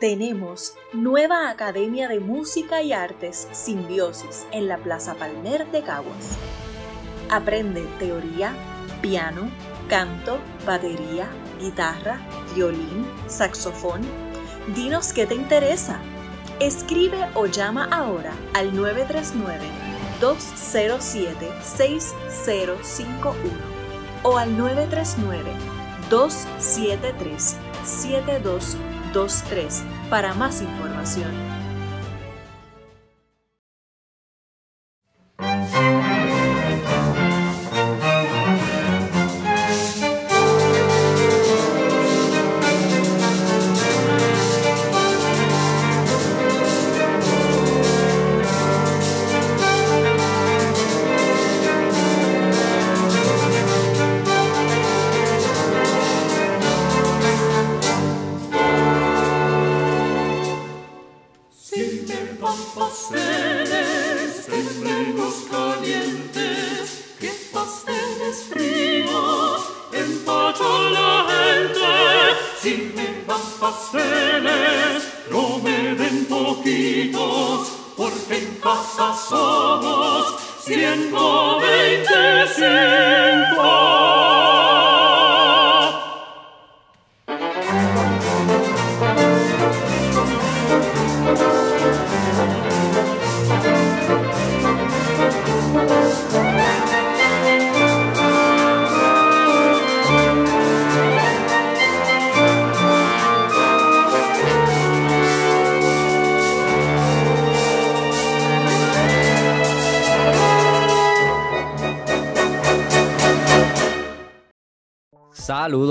tenemos nueva Academia de Música y Artes Simbiosis en la Plaza Palmer de Caguas. Aprende teoría, piano, canto, batería, guitarra, violín, saxofón. Dinos qué te interesa. Escribe o llama ahora al 939-207-6051 o al 939-273-7223 para más información.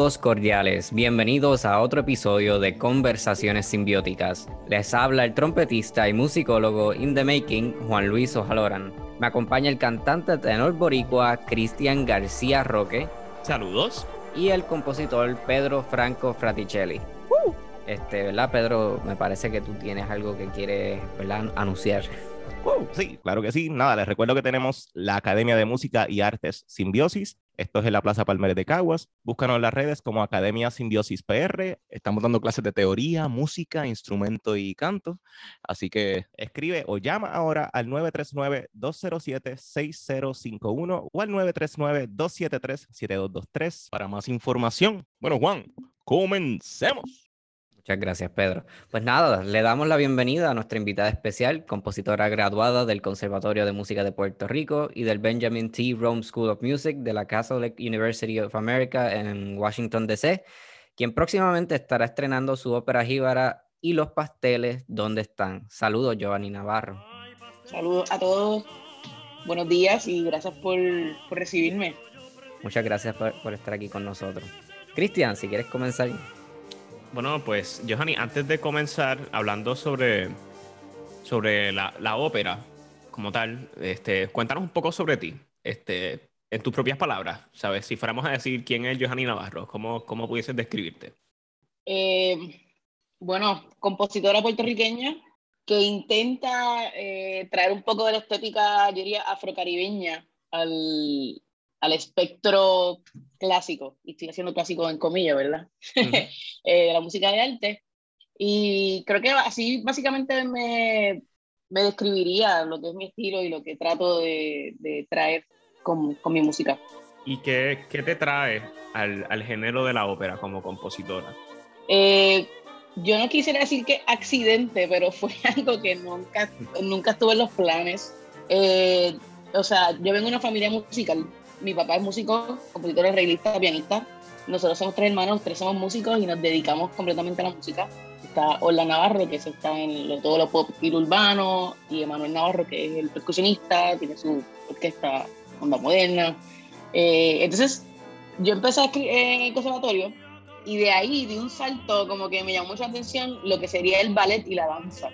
Saludos cordiales, bienvenidos a otro episodio de Conversaciones Simbióticas. Les habla el trompetista y musicólogo in the making Juan Luis Ojaloran. Me acompaña el cantante tenor boricua Cristian García Roque. Saludos. Y el compositor Pedro Franco Fraticelli. Uh. Este, ¿verdad, Pedro? Me parece que tú tienes algo que quieres anunciar. Uh, sí, claro que sí. Nada, les recuerdo que tenemos la Academia de Música y Artes Simbiosis, esto es en la Plaza Palmer de Caguas. Búscanos en las redes como Academia Simbiosis PR. Estamos dando clases de teoría, música, instrumento y canto. Así que escribe o llama ahora al 939-207-6051 o al 939-273-7223 para más información. Bueno, Juan, comencemos. Muchas gracias, Pedro. Pues nada, le damos la bienvenida a nuestra invitada especial, compositora graduada del Conservatorio de Música de Puerto Rico y del Benjamin T. Rome School of Music de la Catholic University of America en Washington, D.C., quien próximamente estará estrenando su ópera jíbara y los pasteles, ¿dónde están? Saludos, Giovanni Navarro. Saludos a todos, buenos días y gracias por, por recibirme. Muchas gracias por, por estar aquí con nosotros. Cristian, si quieres comenzar. Bueno, pues, Johanny, antes de comenzar hablando sobre, sobre la, la, ópera como tal, este, cuéntanos un poco sobre ti, este, en tus propias palabras, ¿sabes? Si fuéramos a decir quién es Johanny Navarro, ¿cómo, cómo pudieses describirte? Eh, bueno, compositora puertorriqueña que intenta eh, traer un poco de la estética, yo diría, afrocaribeña al, al espectro clásico, y estoy haciendo clásico en comillas, ¿verdad? Eh, de la música de arte. Y creo que así básicamente me, me, describiría lo que es mi estilo y lo que trato de, de traer con, con, mi música. ¿Y qué, qué te trae al, al, género de la ópera como compositora? Eh, yo no quisiera decir que accidente, pero fue algo que nunca, nunca estuvo en los planes. Eh, o sea, yo vengo de una familia musical mi papá es músico, compositor, arreglista, pianista. Nosotros somos tres hermanos, tres somos músicos y nos dedicamos completamente a la música. Está Orla Navarro, que está en todo lo pop y urbano, y Emanuel Navarro, que es el percusionista, tiene su orquesta onda moderna. Eh, entonces, yo empecé a escribir en el conservatorio y de ahí, de un salto, como que me llamó mucha atención lo que sería el ballet y la danza.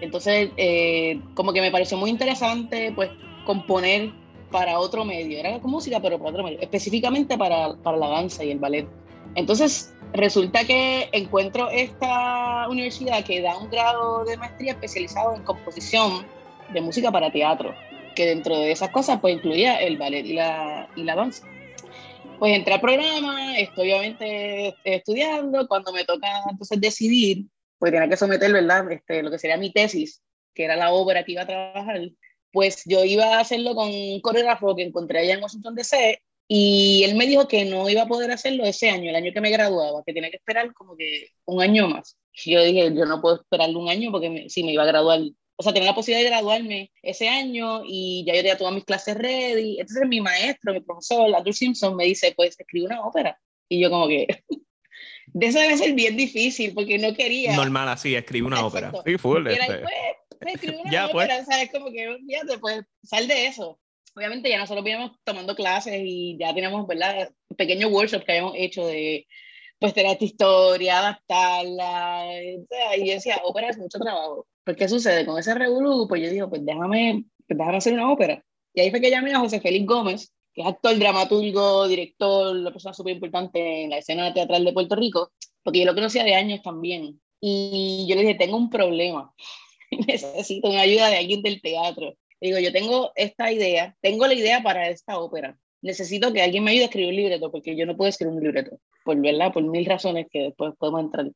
Entonces, eh, como que me pareció muy interesante, pues, componer para otro medio, era música, pero para otro medio, específicamente para, para la danza y el ballet. Entonces, resulta que encuentro esta universidad que da un grado de maestría especializado en composición de música para teatro, que dentro de esas cosas pues incluía el ballet y la, y la danza. Pues entré al programa, estoy obviamente estudiando, cuando me toca entonces decidir, pues tenía que someter, ¿verdad? Este, lo que sería mi tesis, que era la obra que iba a trabajar, pues yo iba a hacerlo con un coreógrafo que encontré allá en Washington DC y él me dijo que no iba a poder hacerlo ese año, el año que me graduaba, que tenía que esperar como que un año más. Yo dije, yo no puedo esperarle un año porque si me iba a graduar, o sea, tenía la posibilidad de graduarme ese año y ya yo tenía todas mis clases ready. Entonces mi maestro, mi profesor, Andrew Simpson, me dice, pues escribe una ópera. Y yo como que, de eso debe ser bien difícil porque no quería. Normal así, escribe una ópera. Sí, full. Era, este. pues, escribe una Ya, pues. ópera, ¿sabes? Como que, fíjate, pues, sal de eso. Obviamente ya nosotros íbamos tomando clases y ya teníamos, ¿verdad? Pequeños workshops que habíamos hecho de, pues, tener esta historia, adaptarla. sea, y yo decía, ópera es mucho trabajo. Pues, ¿qué sucede? Con ese revolú, pues yo digo, pues déjame, pues, déjame hacer una ópera. Y ahí fue que llamé a José Félix Gómez, que es actor, dramaturgo, director, una persona súper importante en la escena teatral de Puerto Rico, porque yo lo conocía de años también. Y yo le dije, tengo un problema, necesito una ayuda de alguien del teatro. Digo, yo tengo esta idea, tengo la idea para esta ópera. Necesito que alguien me ayude a escribir un libreto, porque yo no puedo escribir un libreto, por, ¿verdad? por mil razones que después podemos entrar.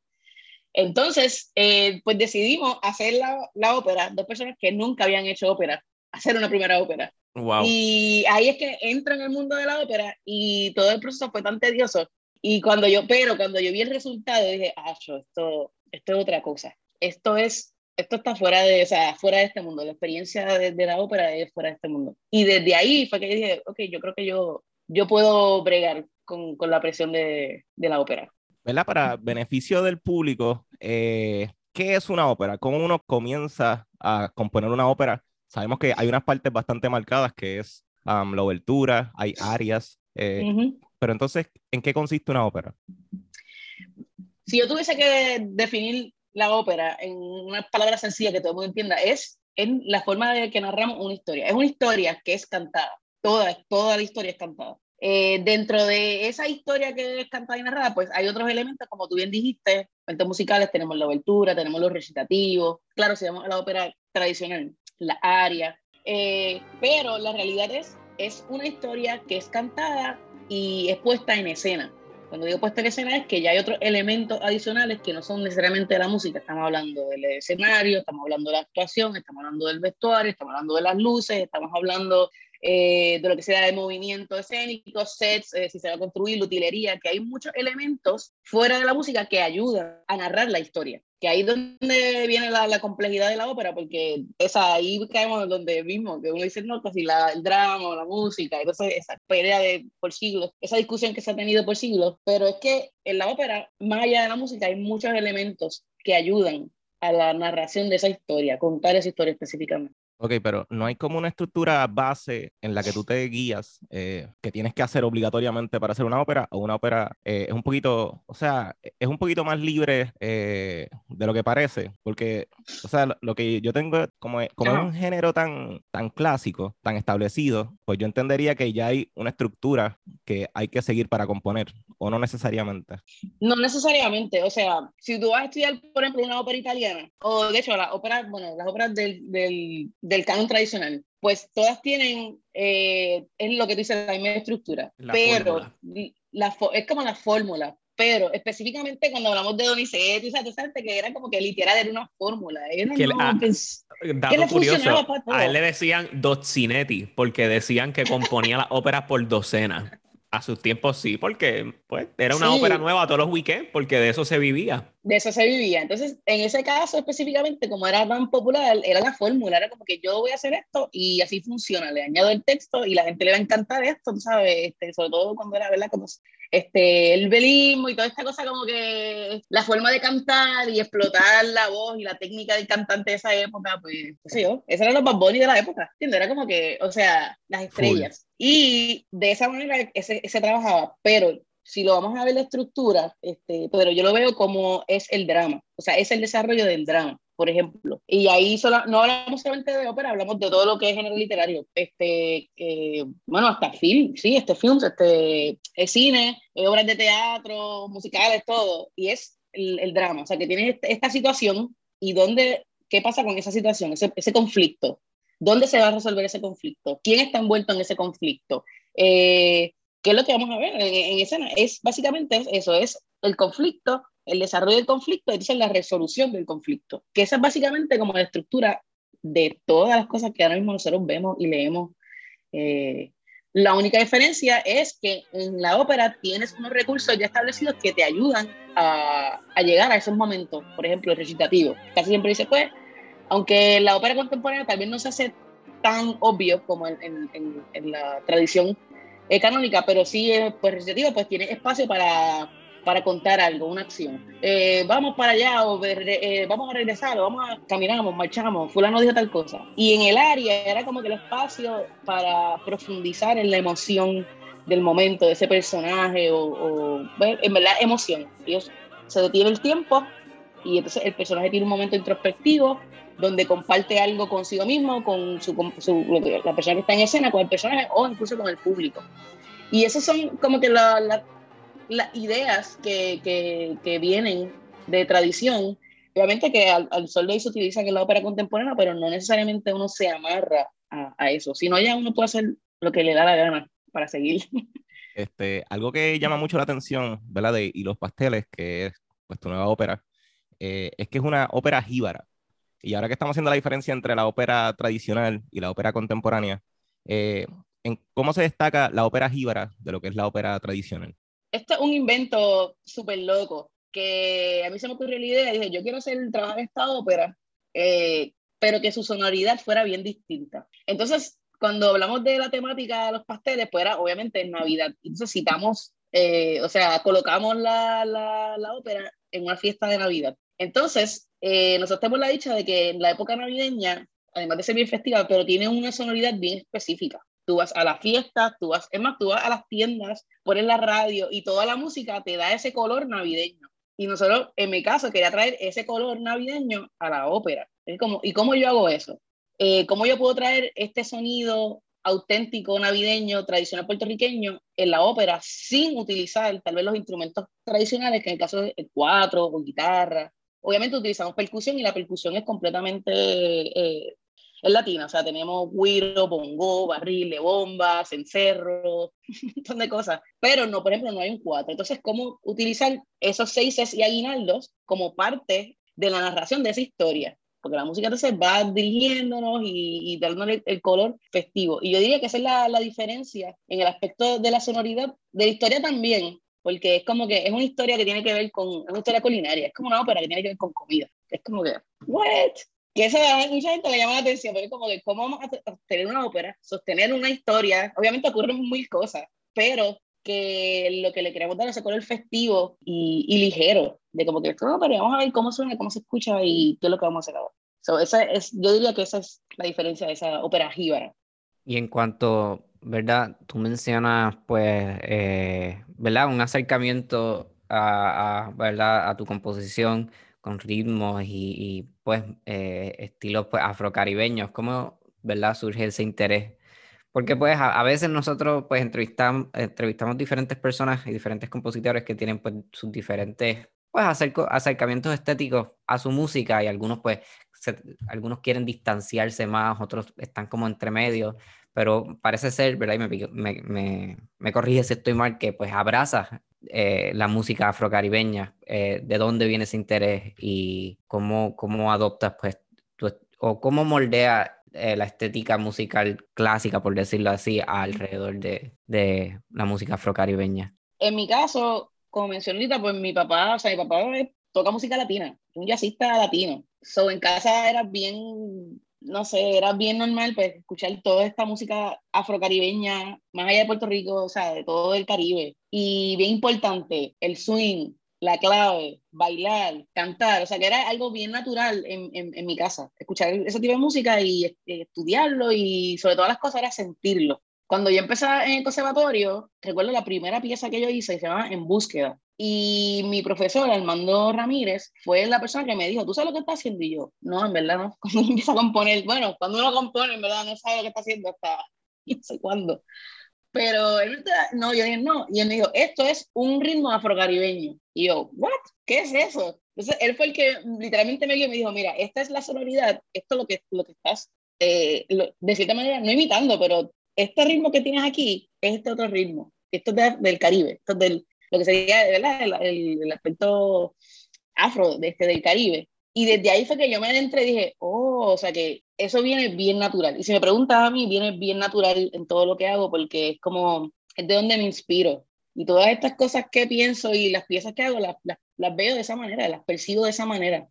Entonces, eh, pues decidimos hacer la, la ópera, dos personas que nunca habían hecho ópera, hacer una primera ópera. Wow. Y ahí es que entro en el mundo de la ópera y todo el proceso fue tan tedioso. Y cuando yo, pero cuando yo vi el resultado, dije, ah, yo, esto, esto es otra cosa. Esto es, esto está fuera de, o sea, fuera de este mundo. La experiencia de, de la ópera es fuera de este mundo. Y desde ahí fue que dije, ok, yo creo que yo, yo puedo bregar con, con la presión de, de la ópera. ¿verdad? Para beneficio del público, eh, ¿qué es una ópera? ¿Cómo uno comienza a componer una ópera? Sabemos que hay unas partes bastante marcadas, que es um, la obertura, hay áreas, eh, Ujú. pero entonces, ¿en qué consiste una ópera? Si yo tuviese que definir la ópera en una palabra sencilla que todo el mundo entienda, es en la forma de que narramos una historia. Es una historia que es cantada. Toda, toda la historia es cantada. Eh, dentro de esa historia que es cantada y narrada, pues hay otros elementos, como tú bien dijiste, elementos musicales, tenemos la obertura, tenemos los recitativos, claro, si vamos a la ópera tradicional, la aria, eh, pero la realidad es, es una historia que es cantada y es puesta en escena. Cuando digo puesta en escena es que ya hay otros elementos adicionales que no son necesariamente de la música. Estamos hablando del escenario, estamos hablando de la actuación, estamos hablando del vestuario, estamos hablando de las luces, estamos hablando eh, de lo que sea de movimiento escénico, sets, eh, si se va a construir, utilería, que hay muchos elementos fuera de la música que ayudan a narrar la historia. Que ahí es donde viene la, la complejidad de la ópera, porque esa, ahí caemos donde mismo, que uno dice, no, pues si la, el drama o la música, entonces esa pelea de, por siglos, esa discusión que se ha tenido por siglos, pero es que en la ópera, más allá de la música, hay muchos elementos que ayudan a la narración de esa historia, contar esa historia específicamente. Ok, pero no hay como una estructura base en la que tú te guías, eh, que tienes que hacer obligatoriamente para hacer una ópera, o una ópera eh, es un poquito, o sea, es un poquito más libre eh, de lo que parece, porque, o sea, lo, lo que yo tengo, como, como es un género tan, tan clásico, tan establecido, pues yo entendería que ya hay una estructura que hay que seguir para componer, o no necesariamente. No necesariamente, o sea, si tú vas a estudiar, por ejemplo, una ópera italiana, o de hecho, las óperas, bueno, las óperas del, del, del canon tradicional, pues todas tienen, eh, es lo que dice la misma estructura, La pero la es como la fórmula, pero específicamente cuando hablamos de Donizetti, o sea, tú sabes que era como que literal era una fórmula, era Que no, la- pues, Dato le curioso, a él le decían Dozzinetti, porque decían que componía las óperas por docenas. A sus tiempos sí, porque pues era una Sí. ópera nueva todos los weekends, porque de eso se vivía. de eso se vivía. Entonces, en ese caso específicamente, como era tan popular, era la fórmula, era como que yo voy a hacer esto y así funciona, le añado el texto y la gente le va a encantar esto, tú sabes, este, sobre todo cuando era, ¿verdad? Como este, el belismo y toda esta cosa como que la forma de cantar y explotar la voz y la técnica del cantante de esa época, pues, qué sé yo, esos eran los Bad Bunny de la época, ¿entiendes? Era como que, o sea, las estrellas. Y de esa manera ese, ese trabajaba, pero si lo vamos a ver la estructura, este, pero yo lo veo como es el drama, o sea, es el desarrollo del drama, por ejemplo. Y ahí solo, no hablamos solamente de ópera, hablamos de todo lo que es género literario, este, eh, bueno, hasta film, sí, este films, este, eh, cine, eh, obras de teatro, musicales, todo, y es el, el drama, o sea, que tienes esta, esta situación y dónde, qué pasa con esa situación, ese, ese conflicto, dónde se va a resolver ese conflicto, quién está envuelto en ese conflicto. Eh, ¿Qué es lo que vamos a ver en, en escena? Es básicamente eso, es el conflicto, el desarrollo del conflicto entonces la resolución del conflicto, que esa es básicamente como la estructura de todas las cosas que ahora mismo nosotros vemos y leemos. Eh, la única diferencia es que en la ópera tienes unos recursos ya establecidos que te ayudan a, a llegar a esos momentos. Por ejemplo, el recitativo. Casi siempre dice, pues, aunque la ópera contemporánea tal vez no se hace tan obvio como en, en, en la tradición eh, canónica, pero sí, pues recitativo, pues tiene espacio para para contar algo, una acción. Eh, vamos para allá o eh, vamos a regresar o vamos a caminamos, marchamos, fulano dijo tal cosa. Y en el área era como que el espacio para profundizar en la emoción del momento de ese personaje o, en verdad emoción. Ellos se detiene el tiempo y entonces el personaje tiene un momento introspectivo donde comparte algo consigo mismo, con su, la persona que está en escena, con el personaje o incluso con el público. Y esos son como que la, las ideas que, que, vienen de tradición. Obviamente que al, sol de hoy se utilizan en la ópera contemporánea, pero no necesariamente uno se amarra a, a eso, sino ya uno puede hacer lo que le da la gana para seguir. Este, algo que llama mucho la atención, ¿verdad? De, y los pasteles, que es pues, tu nueva ópera, eh, es que es una ópera jíbara. Y ahora que estamos haciendo la diferencia entre la ópera tradicional y la ópera contemporánea, eh, en ¿cómo se destaca la ópera jíbara de lo que es la ópera tradicional? Esto es un invento súper loco, que a mí se me ocurrió la idea, dije, yo quiero hacer de esta ópera, eh, pero que su sonoridad fuera bien distinta. Entonces, cuando hablamos de la temática de los pasteles, pues era obviamente en Navidad. Entonces citamos, eh, o sea, colocamos la, la, la, ópera en una fiesta de Navidad. Entonces, eh, nosotros tenemos la dicha de que en la época navideña, además de ser bien festiva, pero tiene una sonoridad bien específica tú vas a las fiestas, tú vas, es más, tú vas a las tiendas, pones la radio y toda la música te da ese color navideño. Y nosotros, en mi caso, quería traer ese color navideño a la ópera. Es como, ¿Y cómo yo hago eso? Eh, ¿Cómo yo puedo traer este sonido auténtico navideño, tradicional puertorriqueño en la ópera sin utilizar tal vez los instrumentos tradicionales, que en el caso es el cuatro o guitarra? Obviamente utilizamos percusión y la percusión es completamente eh, es latina, o sea, tenemos guiro, bongo, barril bombas, cencerro, un montón de cosas, pero no, por ejemplo, no hay un cuatro. Entonces, ¿cómo utilizar esos seises y aguinaldos como parte de la narración de esa historia? Porque la música entonces va dirigiéndonos y, y dándole el color festivo. Y yo diría que esa es la, la diferencia en el aspecto de la sonoridad, de la historia también, porque es como que es una historia que tiene que ver con, es una historia culinaria, es como una ópera que tiene que ver con comida. Es como que, ¿what? Que eso a mucha gente le llama la atención, porque como que cómo vamos a sostener una ópera, sostener una historia, obviamente ocurren mil cosas, pero que lo que le queremos dar es ese color festivo y, y, ligero, de como que, no, pero vamos a ver cómo suena, cómo se escucha y qué es lo que vamos a hacer ahora. So, esa es, yo diría que esa es la diferencia de esa ópera jíbara. Y en cuanto, ¿verdad? Tú mencionas, pues, eh, ¿verdad? Un acercamiento a, a, ¿verdad? a tu composición con ritmos y, y pues eh, estilos pues, afrocaribeños. ¿Cómo ¿verdad? surge ese interés? Porque pues a, a, veces nosotros pues entrevistamos, entrevistamos diferentes personas y diferentes compositores que tienen pues sus diferentes pues acerco, acercamientos estéticos a su música y algunos pues se, algunos quieren distanciarse más, otros están como entre medio, pero parece ser, ¿verdad? Y me, me, me, me corrige si estoy mal, que pues abraza eh, la música afrocaribeña, eh, de dónde viene ese interés y cómo, cómo adoptas, pues, o cómo moldea eh, la estética musical clásica, por decirlo así, alrededor de, de, la música afrocaribeña. En mi caso, como mencioné pues mi papá, o sea, mi papá toca música latina, un jazzista latino. So, en casa era bien no sé, era bien normal pues escuchar toda esta música afrocaribeña, más allá de Puerto Rico, o sea, de todo el Caribe. Y bien importante, el swing, la clave, bailar, cantar, o sea, que era algo bien natural en, en, mi casa, escuchar ese tipo de música y estudiarlo y sobre todas las cosas era sentirlo. Cuando yo empecé en el conservatorio, recuerdo la primera pieza que yo hice, se llama En búsqueda. Y mi profesor, Armando Ramírez, fue la persona que me dijo, ¿tú sabes lo que está haciendo? Y yo, no, en verdad no. Cuando uno empieza a componer, bueno, cuando uno compone, en verdad no sabe lo que está haciendo hasta no sé cuándo. Pero él, no, yo dije, no. Y él me dijo, esto es un ritmo afrocaribeño. Y yo, ¿what? ¿Qué es eso? Entonces, él fue el que literalmente me, me dijo, mira, esta es la sonoridad, esto es lo que, lo que estás, eh, lo, de cierta manera, no imitando, pero este ritmo que tienes aquí es este otro ritmo. Esto es de, del Caribe, esto es del, lo que sería ¿verdad? El, el, el, aspecto afro de este, del Caribe. Y desde ahí fue que yo me adentré y dije, oh, o sea que eso viene bien natural. Y si me preguntas a mí, viene bien natural en todo lo que hago porque es como, es de donde me inspiro. Y todas estas cosas que pienso y las piezas que hago, las, las, las veo de esa manera, las percibo de esa manera.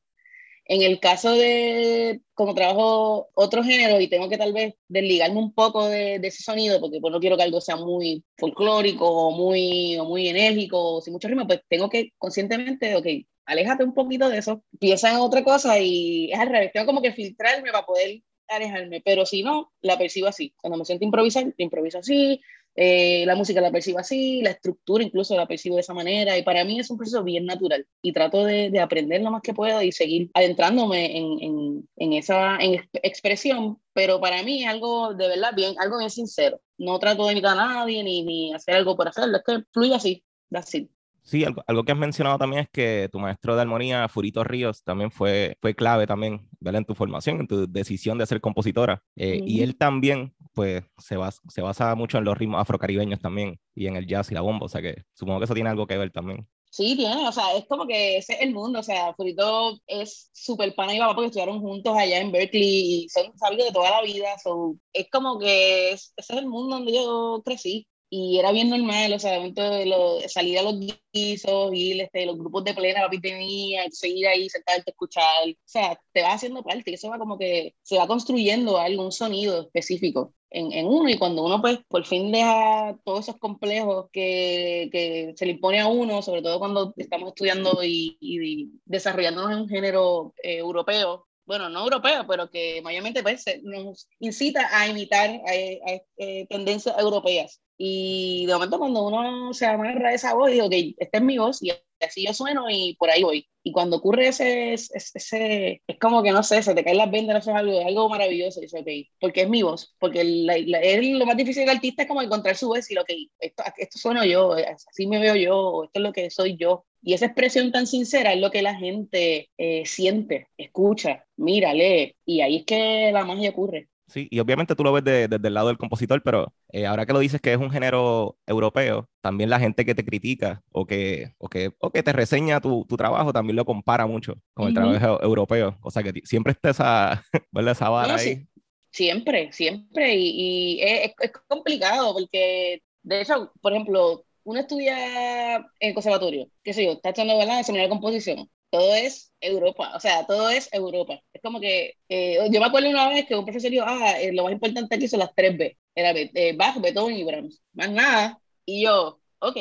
En el caso de, como trabajo otro género y tengo que tal vez desligarme un poco de, de ese sonido, porque pues no quiero que algo sea muy folclórico o muy, o muy enérgico o sin mucho ritmo, pues tengo que conscientemente, ok, aléjate un poquito de eso, piensa en otra cosa y es al revés, tengo como que filtrarme para poder alejarme, pero si no, la percibo así. Cuando me siento improvisar, improviso así, eh, la música la percibo así, la estructura incluso la percibo de esa manera y para mí es un proceso bien natural y trato de, de aprender lo más que puedo y seguir adentrándome en, en, esa en expresión, pero para mí algo de verdad bien, algo bien sincero. No trato de imitar a nadie ni, ni hacer algo por hacerlo, es que fluye así, así. Sí, algo, algo, que has mencionado también es que tu maestro de armonía, Furito Ríos, también fue, fue clave también, ¿verdad? En tu formación, en tu decisión de ser compositora. Eh, -huh. Y él también, pues, se basa, se basa mucho en los ritmos afrocaribeños también, y en el jazz y la bomba, o sea que supongo que eso tiene algo que ver también. Sí, tiene, o sea, es como que ese es el mundo, o sea, Furito es súper pana y papá porque estudiaron juntos allá en Berkeley y son sabios de toda la vida, so, es como que es, ese es el mundo donde yo crecí y era bien normal, o sea, de lo, salir a los guisos, ir este, los grupos de plena, papi tenía, seguir ahí, sentarte, escuchar, o sea, te vas haciendo parte, y eso va como que se va construyendo algún sonido específico en, en, uno, y cuando uno pues por fin deja todos esos complejos que, que se le impone a uno, sobre todo cuando estamos estudiando y, y desarrollándonos en un género eh, europeo, bueno, no europeo, pero que mayormente pues, nos incita a imitar a, a, a, a tendencias europeas. Y de momento cuando uno se amarra esa voz, digo, ok, esta es mi voz y así yo sueno y por ahí voy. Y cuando ocurre ese, ese, ese es como que no sé, se te caen las vendas, eso es algo, algo maravilloso. Dice, ok, porque es mi voz, porque la, la, es lo más difícil del artista es como encontrar su voz y lo que esto, esto sueno yo, así me veo yo, esto es lo que soy yo. Y esa expresión tan sincera es lo que la gente eh, siente, escucha, mira, lee, y ahí es que la magia ocurre. Sí, y obviamente tú lo ves de, desde el lado del compositor, pero eh, ahora que lo dices que es un género europeo, también la gente que te critica o que, o que, o que te reseña tu, tu trabajo también lo compara mucho con el uh -huh. trabajo europeo. O sea que siempre está esa, ¿verdad? esa vara no, ahí. Sí. Siempre, siempre. Y, y es, es, complicado porque, de hecho, por ejemplo, uno estudia en conservatorio, qué sé yo, está echando ¿verdad? en de composición todo es Europa, o sea, todo es Europa. Es como que, eh, yo me acuerdo una vez que un profesor dijo, ah, eh, lo más importante aquí son las tres B, era eh, Bach, Beethoven y Brahms, más nada, y yo, ok,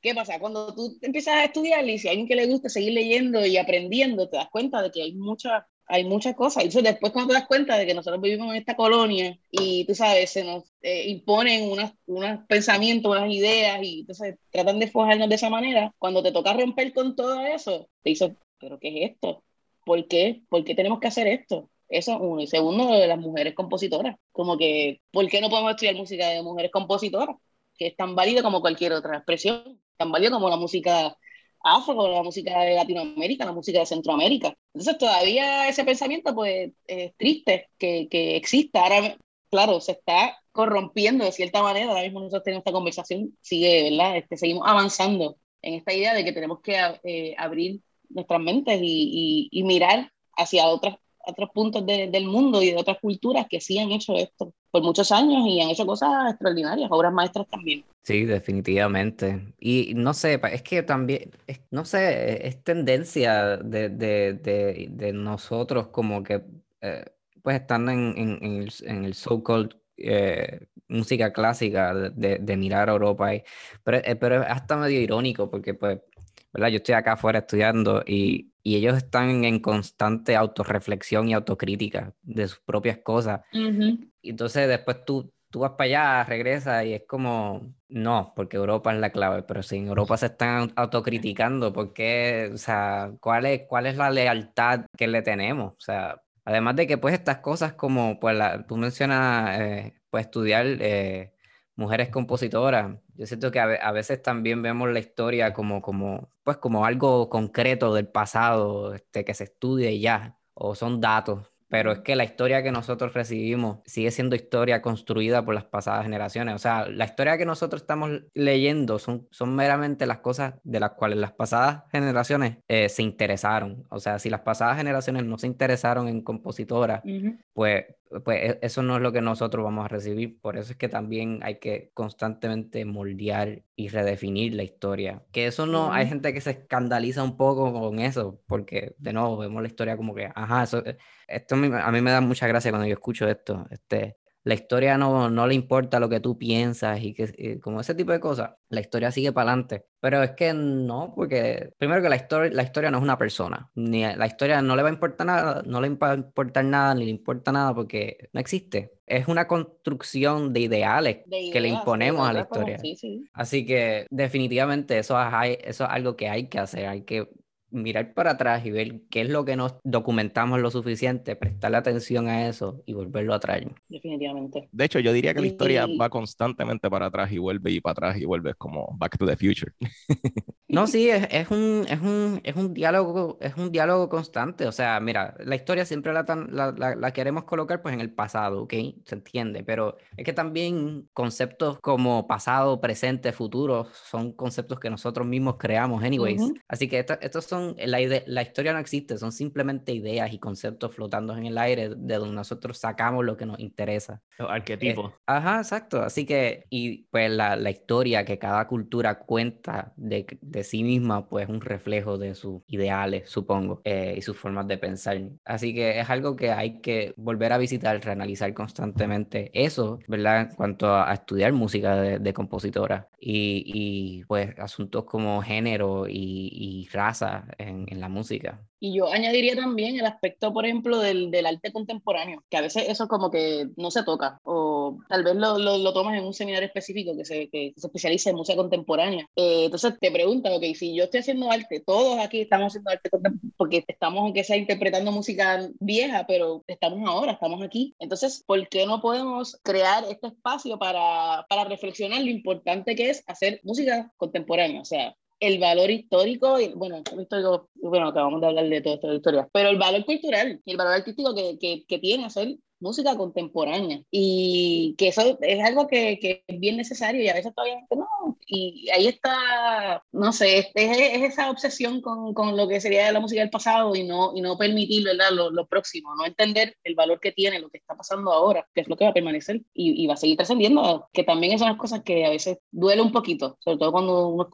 ¿qué pasa? Cuando tú empiezas a estudiar y si a alguien que le gusta seguir leyendo y aprendiendo, te das cuenta de que hay muchas hay muchas cosas. Y entonces después cuando te das cuenta de que nosotros vivimos en esta colonia y tú sabes, se nos eh, imponen unos, pensamientos, unas ideas y entonces tratan de forjarnos de esa manera, cuando te toca romper con todo eso, te dices, ¿pero qué es esto? ¿Por qué? ¿Por qué tenemos que hacer esto? Eso es uno. Y segundo, de las mujeres compositoras. Como que, ¿por qué no podemos estudiar música de mujeres compositoras? Que es tan válida como cualquier otra expresión, tan válida como la música afro, la música de Latinoamérica, la música de Centroamérica. Entonces todavía ese pensamiento pues es triste que, que exista. Ahora, claro, se está corrompiendo de cierta manera. Ahora mismo nosotros tenemos esta conversación, sigue, ¿verdad? Este, seguimos avanzando en esta idea de que tenemos que eh, abrir nuestras mentes y, y, y mirar hacia otras, otros puntos de, del mundo y de otras culturas que sí han hecho esto por muchos años y han hecho cosas extraordinarias, obras maestras también. Sí, definitivamente. Y no sé, es que también, es, no sé, es tendencia de, de, de, nosotros como que, eh, pues estando en, en, en el, en el so-called eh, música clásica, de, de, mirar a Europa, y, pero, eh, pero es hasta medio irónico porque pues ¿verdad? Yo estoy acá afuera estudiando y, y ellos están en constante autorreflexión y autocrítica de sus propias cosas. Uh -huh. Entonces después tú, tú vas para allá, regresas y es como, no, porque Europa es la clave, pero si en Europa se están autocriticando, ¿por qué? O sea, ¿cuál es, cuál es la lealtad que le tenemos? O sea, además de que pues estas cosas como, pues la, tú mencionas, eh, pues estudiar... Eh, mujeres compositoras. Yo siento que a, veces también vemos la historia como, como, pues como algo concreto del pasado, este, que se estudia y ya, o son datos. pero es que la historia que nosotros recibimos sigue siendo historia construida por las pasadas generaciones. O sea, la historia que nosotros estamos leyendo son, son meramente las cosas de las cuales las pasadas generaciones eh, se interesaron. O sea, si las pasadas generaciones no se interesaron en compositoras, pues pues e, eso no es lo que nosotros vamos a recibir. Por eso es que también hay que constantemente moldear y redefinir la historia. Que eso no, hay gente que se escandaliza un poco con eso, porque de nuevo vemos la historia como que, ajá, eso, eh, esto a mí me da mucha gracia cuando yo escucho esto. Este, la historia no, no le importa lo que tú piensas y que eh, como ese tipo de cosas, la historia sigue para adelante. Pero es que no, porque primero que la historia, la historia no es una persona, ni la historia no le va a importar nada, no le va a importar nada, ni le importa nada porque no existe. Es una construcción de ideales que le imponemos a la historia. Así que definitivamente eso eso es algo que hay que hacer, hay que mirar para atrás y ver qué es lo que nos documentamos lo suficiente, prestarle atención a eso y volverlo a traer. Definitivamente. De hecho, yo diría que la historia va constantemente para atrás y vuelve y para atrás y vuelve como Back to the Future. no, sí, es, es, un, es, un, es un diálogo, es un diálogo constante. O sea, mira, la historia siempre la, la, la, queremos colocar pues en el pasado, ¿ok? Se entiende, pero es que también conceptos como pasado, presente, futuro son conceptos que nosotros mismos creamos, anyways. Así que estos son la, la historia no existe, son simplemente ideas y conceptos flotando en el aire de donde nosotros sacamos lo que nos interesa. Los arquetipos. ajá, exacto. Así que, y pues la, la historia que cada cultura cuenta de, de, sí misma, pues un reflejo de sus ideales, supongo, eh, y sus formas de pensar. Así que es algo que hay que volver a visitar, reanalizar constantemente. Eso, ¿verdad? En cuanto a, estudiar música de, de compositora y, y, pues asuntos como género y, y raza en, en la música. Y yo añadiría también el aspecto, por ejemplo, del, del, arte contemporáneo, que a veces eso como que no se toca, o tal vez lo, lo, lo tomas en un seminario específico que se, que se especializa en música contemporánea. Eh, entonces te preguntan, ok, si yo estoy haciendo arte, todos aquí estamos haciendo arte porque estamos, aunque sea interpretando música vieja, pero estamos ahora, estamos aquí. Entonces, ¿por qué no podemos crear este espacio para, para reflexionar lo importante que es hacer música contemporánea? O sea, el valor histórico, y, bueno, histórico, bueno, acabamos de hablar de toda esta historia, pero el valor cultural y el valor artístico que, que, que tiene hacer música contemporánea. Y que eso es algo que, que, es bien necesario y a veces todavía no y ahí está no sé es, es, esa obsesión con, con, lo que sería la música del pasado y no y no permitir ¿verdad? Lo, lo, próximo no entender el valor que tiene lo que está pasando ahora que es lo que va a permanecer y, y va a seguir trascendiendo que también son las cosas que a veces duele un poquito sobre todo cuando uno,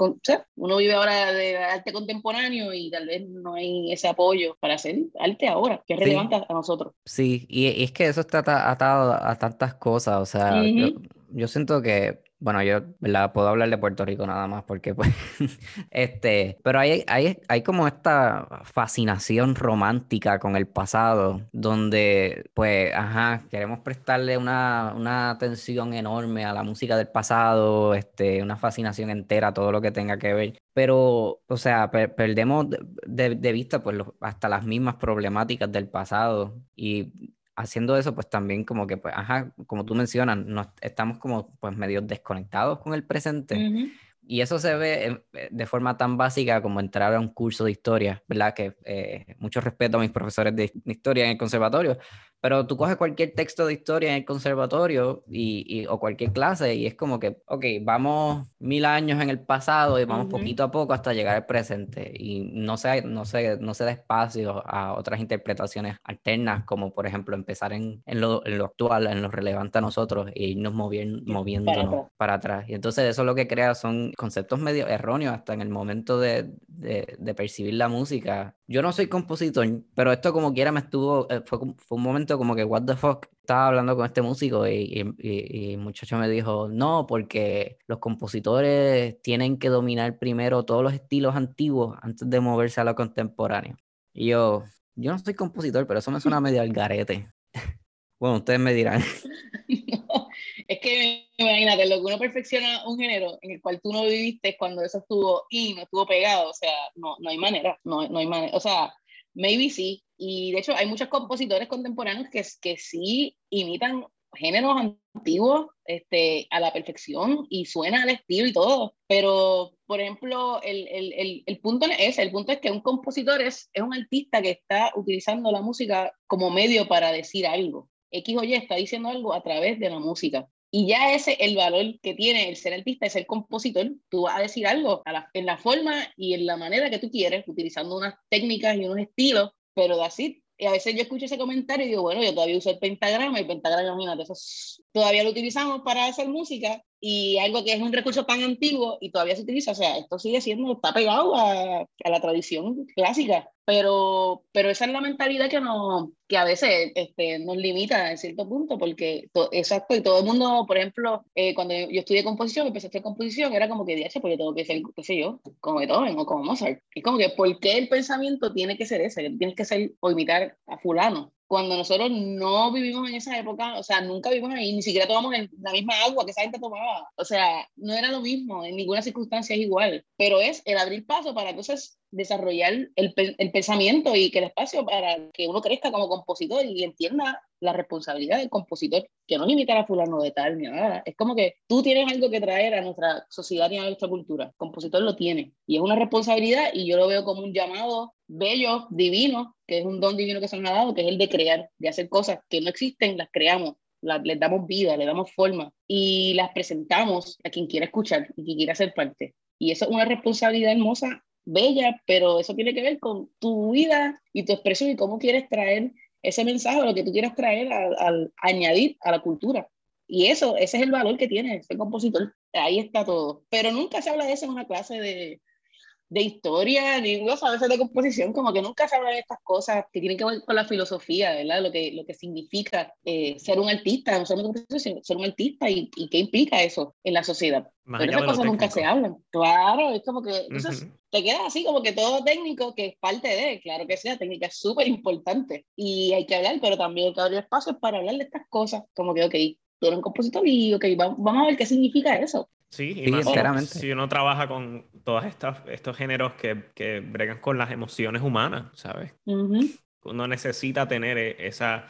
uno vive ahora de arte contemporáneo y tal vez no hay ese apoyo para hacer arte ahora que es relevante a nosotros. Sí y, y es que eso está atado a tantas cosas, o sea, yo, yo, siento que, bueno, yo la puedo hablar de Puerto Rico nada más porque pues, este, pero hay, hay, hay como esta fascinación romántica con el pasado, donde pues, ajá, queremos prestarle una, una atención enorme a la música del pasado, este, una fascinación entera todo lo que tenga que ver, pero, o sea, perdemos de, de, vista pues hasta las mismas problemáticas del pasado y haciendo eso, pues también como que, pues, ajá, como tú mencionas, nos, estamos como pues medio desconectados con el presente. Y eso se ve eh, de forma tan básica como entrar a un curso de historia, ¿verdad? Que eh, mucho respeto a mis profesores de historia en el conservatorio, pero tú coges cualquier texto de historia en el conservatorio y, o cualquier clase y es como que, ok, vamos mil años en el pasado y vamos poquito a poco hasta llegar al presente. Y no se, no, se, no se da espacio a otras interpretaciones alternas, como por ejemplo empezar en, en, lo, en lo, actual, en lo relevante a nosotros e irnos moviendo, moviéndonos para atrás. Y entonces eso lo que crea son conceptos medio erróneos hasta en el momento de, de, de percibir la música. Yo no soy compositor, pero esto como quiera me estuvo, eh, fue, fue un momento como que, what the fuck, estaba hablando con este músico y, y, el muchacho me dijo, no, porque los compositores tienen que dominar primero todos los estilos antiguos antes de moverse a lo contemporáneo. Y yo, yo no soy compositor, pero eso me suena medio al garete. bueno, ustedes me dirán. es que imagínate, lo que uno perfecciona un género en el cual tú no viviste cuando eso estuvo y no estuvo pegado, o sea, no, no hay manera, no, no hay manera, o sea, maybe sí, y de hecho hay muchos compositores contemporáneos que, que sí imitan géneros antiguos este, a la perfección y suena al estilo y todo, pero por ejemplo, el, el, el, punto es el punto es que un compositor es, es un artista que está utilizando la música como medio para decir algo. X o Y está diciendo algo a través de la música. Y ya ese el valor que tiene el ser artista, es el compositor. Tú vas a decir algo en la forma y en la manera que tú quieres, utilizando unas técnicas y unos estilos, pero así y a veces yo escucho ese comentario y digo, bueno, yo todavía uso el pentagrama, el pentagrama, imagínate, eso todavía lo utilizamos para hacer música y algo que es un recurso tan antiguo y todavía se utiliza, o sea, esto sigue siendo, está pegado a, a la tradición clásica, pero, pero esa es la mentalidad que, no, que a veces este, nos limita en cierto punto, porque, exacto, y todo el mundo, por ejemplo, eh, cuando yo estudié composición, empecé a hacer composición, era como que, dije, pues yo tengo que ser, qué sé yo, como Beethoven o como Mozart. Es como que, ¿por qué el pensamiento tiene que ser ese? Tienes que ser o imitar a fulano cuando nosotros no vivimos en esa época, o sea, nunca vivimos ahí, ni siquiera tomamos la misma agua que esa gente tomaba. O sea, no era lo mismo, en ninguna circunstancia es igual, pero es el abrir paso para entonces desarrollar el, el, pensamiento y que el espacio para que uno crezca como compositor y entienda la responsabilidad del compositor, que no limita a fulano de tal ni nada. Es como que tú tienes algo que traer a nuestra sociedad y a nuestra cultura. El compositor lo tiene y es una responsabilidad y yo lo veo como un llamado bello, divino, que es un don divino que se nos ha dado, que es el de crear, de hacer cosas que no existen, las creamos, les damos vida, le damos forma y las presentamos a quien quiera escuchar y quien quiera ser parte. Y eso es una responsabilidad hermosa bella, pero eso tiene que ver con tu vida y tu expresión y cómo quieres traer ese mensaje o lo que tú quieras traer al, añadir a la cultura. Y eso, ese es el valor que tiene ese compositor. Ahí está todo. Pero nunca se habla de eso en una clase de, de historia, ni a veces de composición, como que nunca se habla de estas cosas que tienen que ver con la filosofía, ¿verdad? Lo que, lo que significa eh, ser un artista, no ser un artista y, y, qué implica eso en la sociedad. Pero esas cosas nunca se hablan. Claro, es como que, entonces, te queda así como que todo técnico que es parte de, claro que sea, técnica es súper importante y hay que hablar, pero también hay que abrir espacios para hablar de estas cosas, como que, ok, tú eres un compositor y, ok, vamos a ver qué significa eso. Sí, y si uno trabaja con todos estos, estos géneros que, que bregan con las emociones humanas, ¿sabes? Uno necesita tener e, esa,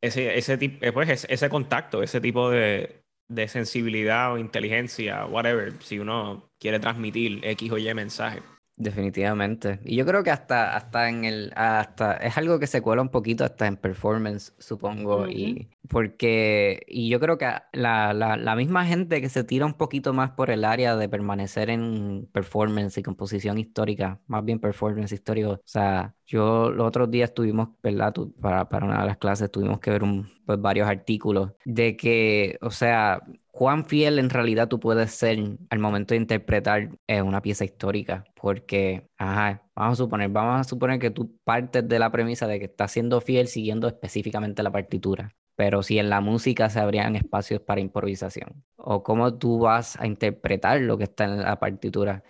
ese, ese, eh, pues, ese contacto, ese tipo de, de sensibilidad o inteligencia, whatever, si uno quiere transmitir X o Y mensaje. Definitivamente. Y yo creo que hasta, hasta en el, hasta, es algo que se cuela un poquito hasta en performance, supongo. Y porque, y yo creo que la, la, la, misma gente que se tira un poquito más por el área de permanecer en performance y composición histórica, más bien performance histórico. O sea, yo los otros días tuvimos, ¿verdad? para, para una de las clases tuvimos que ver un, pues, varios artículos de que, o sea, cuán fiel en realidad tú puedes ser al momento de interpretar eh, una pieza histórica, porque, ajá, vamos a suponer, vamos a suponer que tú partes de la premisa de que estás siendo fiel siguiendo específicamente la partitura, pero si en la música se abrían espacios para improvisación, o cómo tú vas a interpretar lo que está en la partitura.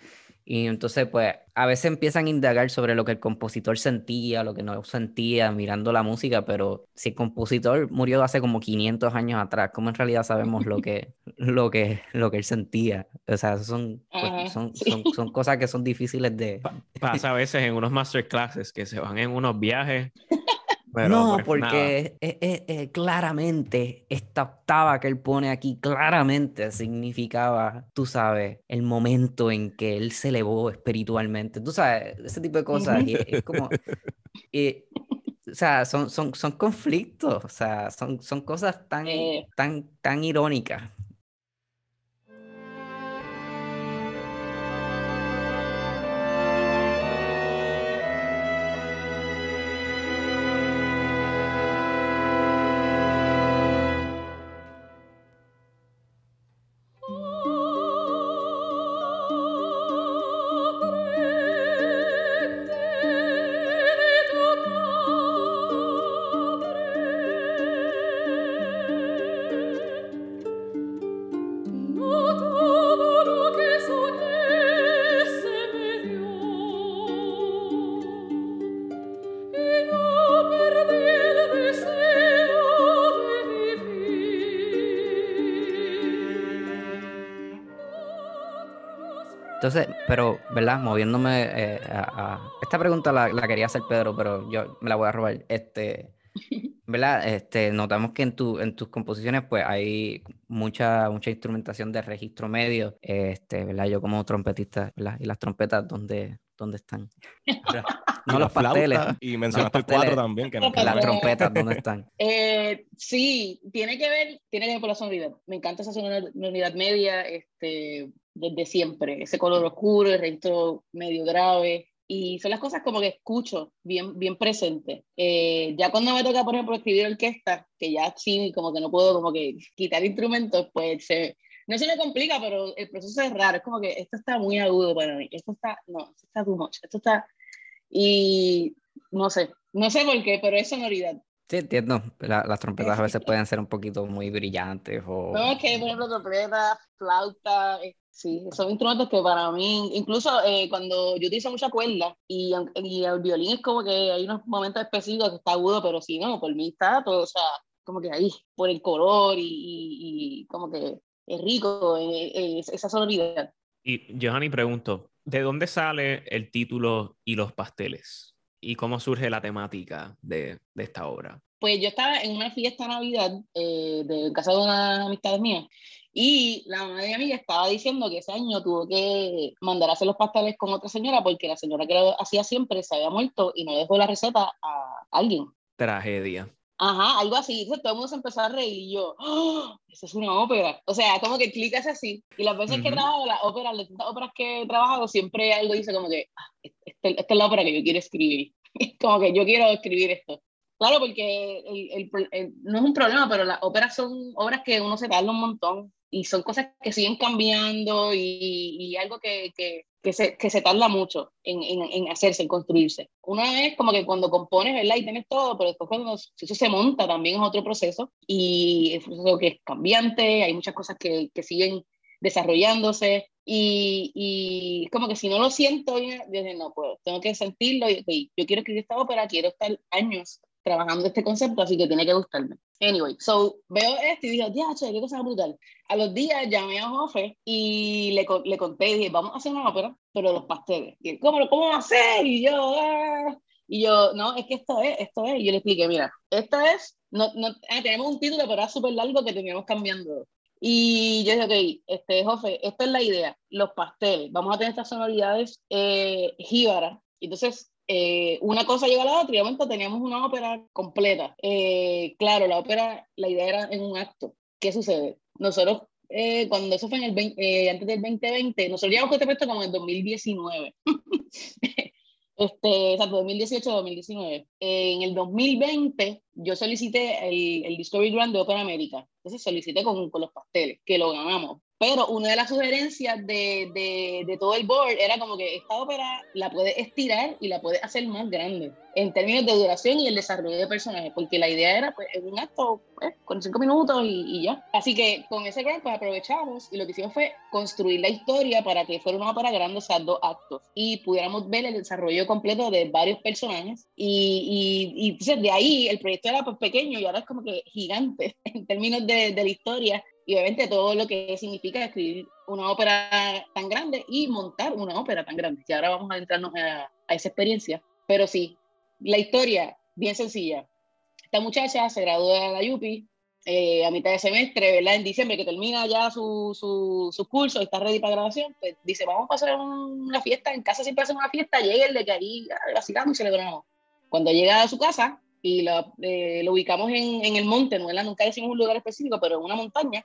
Y entonces, pues, a veces empiezan a indagar sobre lo que el compositor sentía, lo que no sentía mirando la música, pero si el compositor murió hace como 500 años atrás, ¿cómo en realidad sabemos lo que, lo que, lo que él sentía? O sea, son, pues, son, son, son, cosas que son difíciles de... Pasa a veces en unos masterclasses que se van en unos viajes no, pues, porque claramente esta octava que él pone aquí, claramente significaba, tú sabes, el momento en que él se elevó espiritualmente. Tú sabes, ese tipo de cosas. y es, como... o sea, son, son, son conflictos, o sea, son, son cosas tan, tan, tan irónicas. ¿Verdad? Moviéndome eh, a, Esta pregunta la, quería hacer Pedro, pero yo me la voy a robar. Este, ¿verdad? Este, notamos que en, tu, en tus composiciones pues hay mucha, mucha instrumentación de registro medio, este, ¿verdad? Yo como trompetista, ¿verdad? Y las trompetas, ¿dónde, dónde están? no los pasteles. Y mencionaste el cuatro también. Que no, las trompetas, ¿dónde están? Eh, sí, tiene que ver, tiene que ver por la sonoridad. Me encanta esa sonoridad media, este, desde siempre. Ese color oscuro, el registro medio grave y son las cosas como que escucho bien, bien presente. Eh, ya cuando me toca, por ejemplo, escribir orquesta, que ya sí, como que no puedo como que quitar instrumentos, pues se, no se me complica, pero el proceso es raro, es como que esto está muy agudo para mí, esto está, no, esto está too much, esto está, y no sé, no sé por qué, pero es sonoridad. Sí, entiendo. las trompetas a veces pueden ser un poquito muy brillantes o... No, es que, por ejemplo, trompeta, flauta, Sí, son instrumentos que para mí, incluso eh, cuando yo utilizo mucha cuerda y, y, el violín es como que hay unos momentos específicos que está agudo, pero si no, por mí está todo, o sea, como que ahí, por el color y, y, como que es rico eh, esa sonoridad. Y Johanny, pregunto, ¿de dónde sale el título y los pasteles? ¿Y cómo surge la temática de, de esta obra? Pues yo estaba en una fiesta de Navidad eh, de casa de una amistad mía y la mamá de mi amiga estaba diciendo que ese año tuvo que mandar a hacer los pasteles con otra señora porque la señora que lo hacía siempre se había muerto y no dejó la receta a alguien. Tragedia. Ajá, algo así. Entonces todo el mundo se empezó a reír y yo, ¡Oh! eso es una ópera. O sea, como que clicas así. Y las veces que he trabajado, las óperas, las óperas que he trabajado, siempre algo dice como que, ah, esta, esta es la ópera que yo quiero escribir. como que yo quiero escribir esto. Claro, porque el, el, no es un problema, pero las óperas son obras que uno se tarda un montón y son cosas que siguen cambiando y, y algo que, que, que, se, que, se, tarda mucho en, en, en, hacerse, en construirse. Una vez como que cuando compones, ¿verdad? Y tienes todo, pero después cuando eso se monta también es otro proceso y es un proceso que es cambiante, hay muchas cosas que, siguen desarrollándose y, y, como que si no lo siento, yo no puedo, tengo que sentirlo y yo quiero escribir esta ópera, quiero estar años trabajando este concepto, así que tiene que gustarme. Anyway, so veo esto y ya, che, qué cosa brutal. A los días llamé a Jofe y le, le conté, dije, vamos a hacer una ópera, pero los pasteles. Y él, ¿cómo, ¿cómo va a? Y yo, ah". y yo, no, es que esto es, esto es. Y yo le expliqué, mira, esto es, no, no, ah, tenemos un título, pero era súper largo que teníamos cambiando. Y yo dije, ok, este, Jofe, esta es la idea, los pasteles, vamos a tener estas sonoridades eh, jíbaras. Entonces, eh, una cosa llega a la otra y de momento teníamos una ópera completa. Eh, claro, la ópera, la idea era en un acto. ¿Qué sucede? Nosotros, eh, cuando eso fue en el antes del 2020, nosotros llegamos con este proyecto como en el 2019. este, o 2018-2019. en el 2020 yo solicité el, el Discovery Grant de Opera América. Entonces solicité con, con los pasteles, que lo ganamos. Pero una de las sugerencias de, de, de, todo el board era como que esta ópera la puede estirar y la puede hacer más grande en términos de duración y el desarrollo de personajes, porque la idea era pues, un acto pues, con cinco minutos y, y, ya. Así que con ese grant pues aprovechamos y lo que hicimos fue construir la historia para que fuera una ópera grande, o sea, dos actos, y pudiéramos ver el desarrollo completo de varios personajes. Y, y, y entonces de ahí el proyecto era pues, pequeño y ahora es como que gigante en términos de, de la historia y obviamente todo lo que significa escribir una ópera tan grande y montar una ópera tan grande. Y ahora vamos a entrarnos a, esa experiencia. Pero sí, la historia, bien sencilla. Esta muchacha se gradúa de la Yupi eh, a mitad de semestre, ¿verdad? En diciembre, que termina ya su, su, su curso y está ready para grabación, pues dice, vamos a pasar una fiesta, en casa siempre hacen una fiesta, llega el de que ahí vacilamos y celebramos. Cuando llega a su casa y eh, lo ubicamos en, en, el monte, ¿no? nunca decimos un lugar específico, pero en una montaña,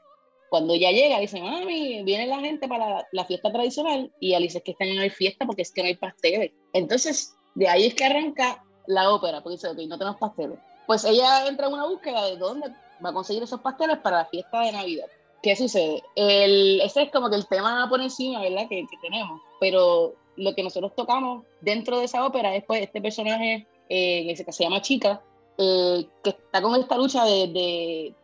cuando ella llega, dice, mami, viene la gente para la, fiesta tradicional y Alice es que están no hay fiesta porque es que no hay pasteles. Entonces, de ahí es que arranca la ópera, porque dice, ok, no tenemos pasteles. Pues ella entra en una búsqueda de dónde va a conseguir esos pasteles para la fiesta de Navidad. ¿Qué sucede? El, ese es como que el tema por encima, ¿verdad? Que, que tenemos. Pero lo que nosotros tocamos dentro de esa ópera es pues este personaje eh, que se llama Chica, eh, que está con esta lucha de, de,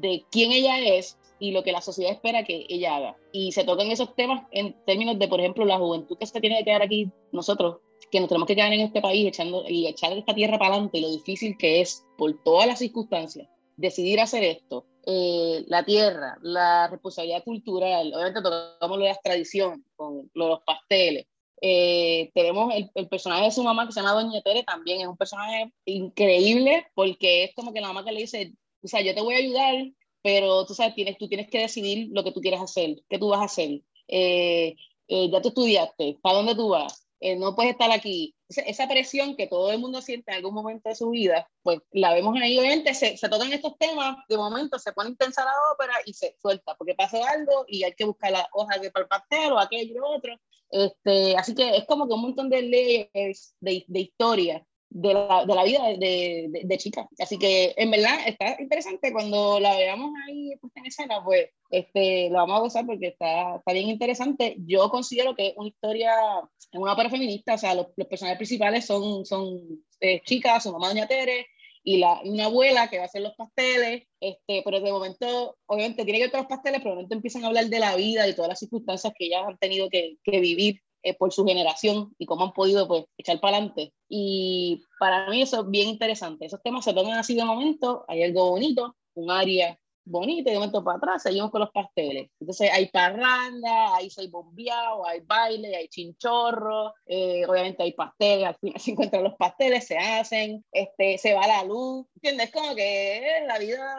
de quién ella es y lo que la sociedad espera que ella haga. Y se tocan esos temas en términos de, por ejemplo, la juventud que se tiene que quedar aquí nosotros, que nos tenemos que quedar en este país echando y echar esta tierra para adelante y lo difícil que es por todas las circunstancias decidir hacer esto. Eh, la tierra, la responsabilidad cultural, obviamente tocamos lo de las tradiciones, con los pasteles, Eh, tenemos el, el, personaje de su mamá que se llama Doña Tere, también es un personaje increíble porque es como que la mamá que le dice, o sea, yo te voy a ayudar, pero tú sabes, tienes, tú tienes que decidir lo que tú quieres hacer, qué tú vas a hacer. Eh, eh, ya te estudiaste, ¿para dónde tú vas? No puedes estar aquí. Esa, presión que todo el mundo siente en algún momento de su vida, pues la vemos ahí. Obviamente se, se tocan estos temas, de momento se pone intensa la ópera y se suelta, porque pasó algo y hay que buscar la hoja de para el pastel o aquello otro. Este, así que es como que un montón de leyes de, de historia de la, de la vida de, de, de, chica. Así que en verdad está interesante cuando la veamos ahí en escena, pues este, lo vamos a gozar porque está, está bien interesante. Yo considero que es una historia, es una ópera feminista, o sea, los, los personajes principales son, son eh, chicas, su mamá Doña Tere, y la, una abuela que va a hacer los pasteles, este, pero de momento, obviamente tiene que ver los pasteles, pero de momento empiezan a hablar de la vida y todas las circunstancias que ellas han tenido que, que vivir eh, por su generación y cómo han podido pues, echar para adelante. Y para mí eso es bien interesante. Esos temas se toman así de momento, hay algo bonito, un área bonito y de momento para atrás seguimos con los pasteles. Entonces hay parranda, hay seis bombeado, hay baile, hay chinchorro, eh, obviamente hay pasteles, al final se encuentran los pasteles, se hacen, este, se va la luz, ¿entiendes? Como que la vida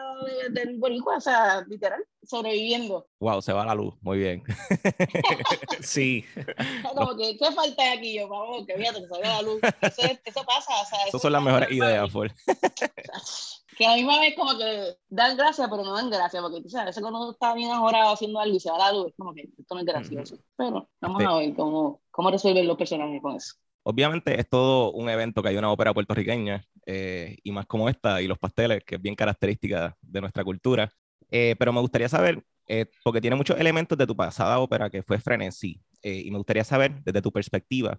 del boricua, o sea, literal, sobreviviendo. Wow, se va la luz, muy bien. sí. Como que, ¿qué falta aquí? Yo, vamos, que fíjate que se va la luz. Eso, eso pasa, o sea, Esas son las mejores ideas, Ford que a misma vez como que dan gracia, pero no dan gracia, porque tú sabes, a veces cuando uno está bien ahorrado haciendo algo y se va la luz, es como que esto no es gracioso. Pero vamos a ver cómo, cómo resuelven los personajes con eso. Obviamente es todo un evento que hay una ópera puertorriqueña, eh, y más como esta, y los pasteles, que es bien característica de nuestra cultura. Eh, pero me gustaría saber, eh, porque tiene muchos elementos de tu pasada ópera que fue Frenesí, y me gustaría saber desde tu perspectiva,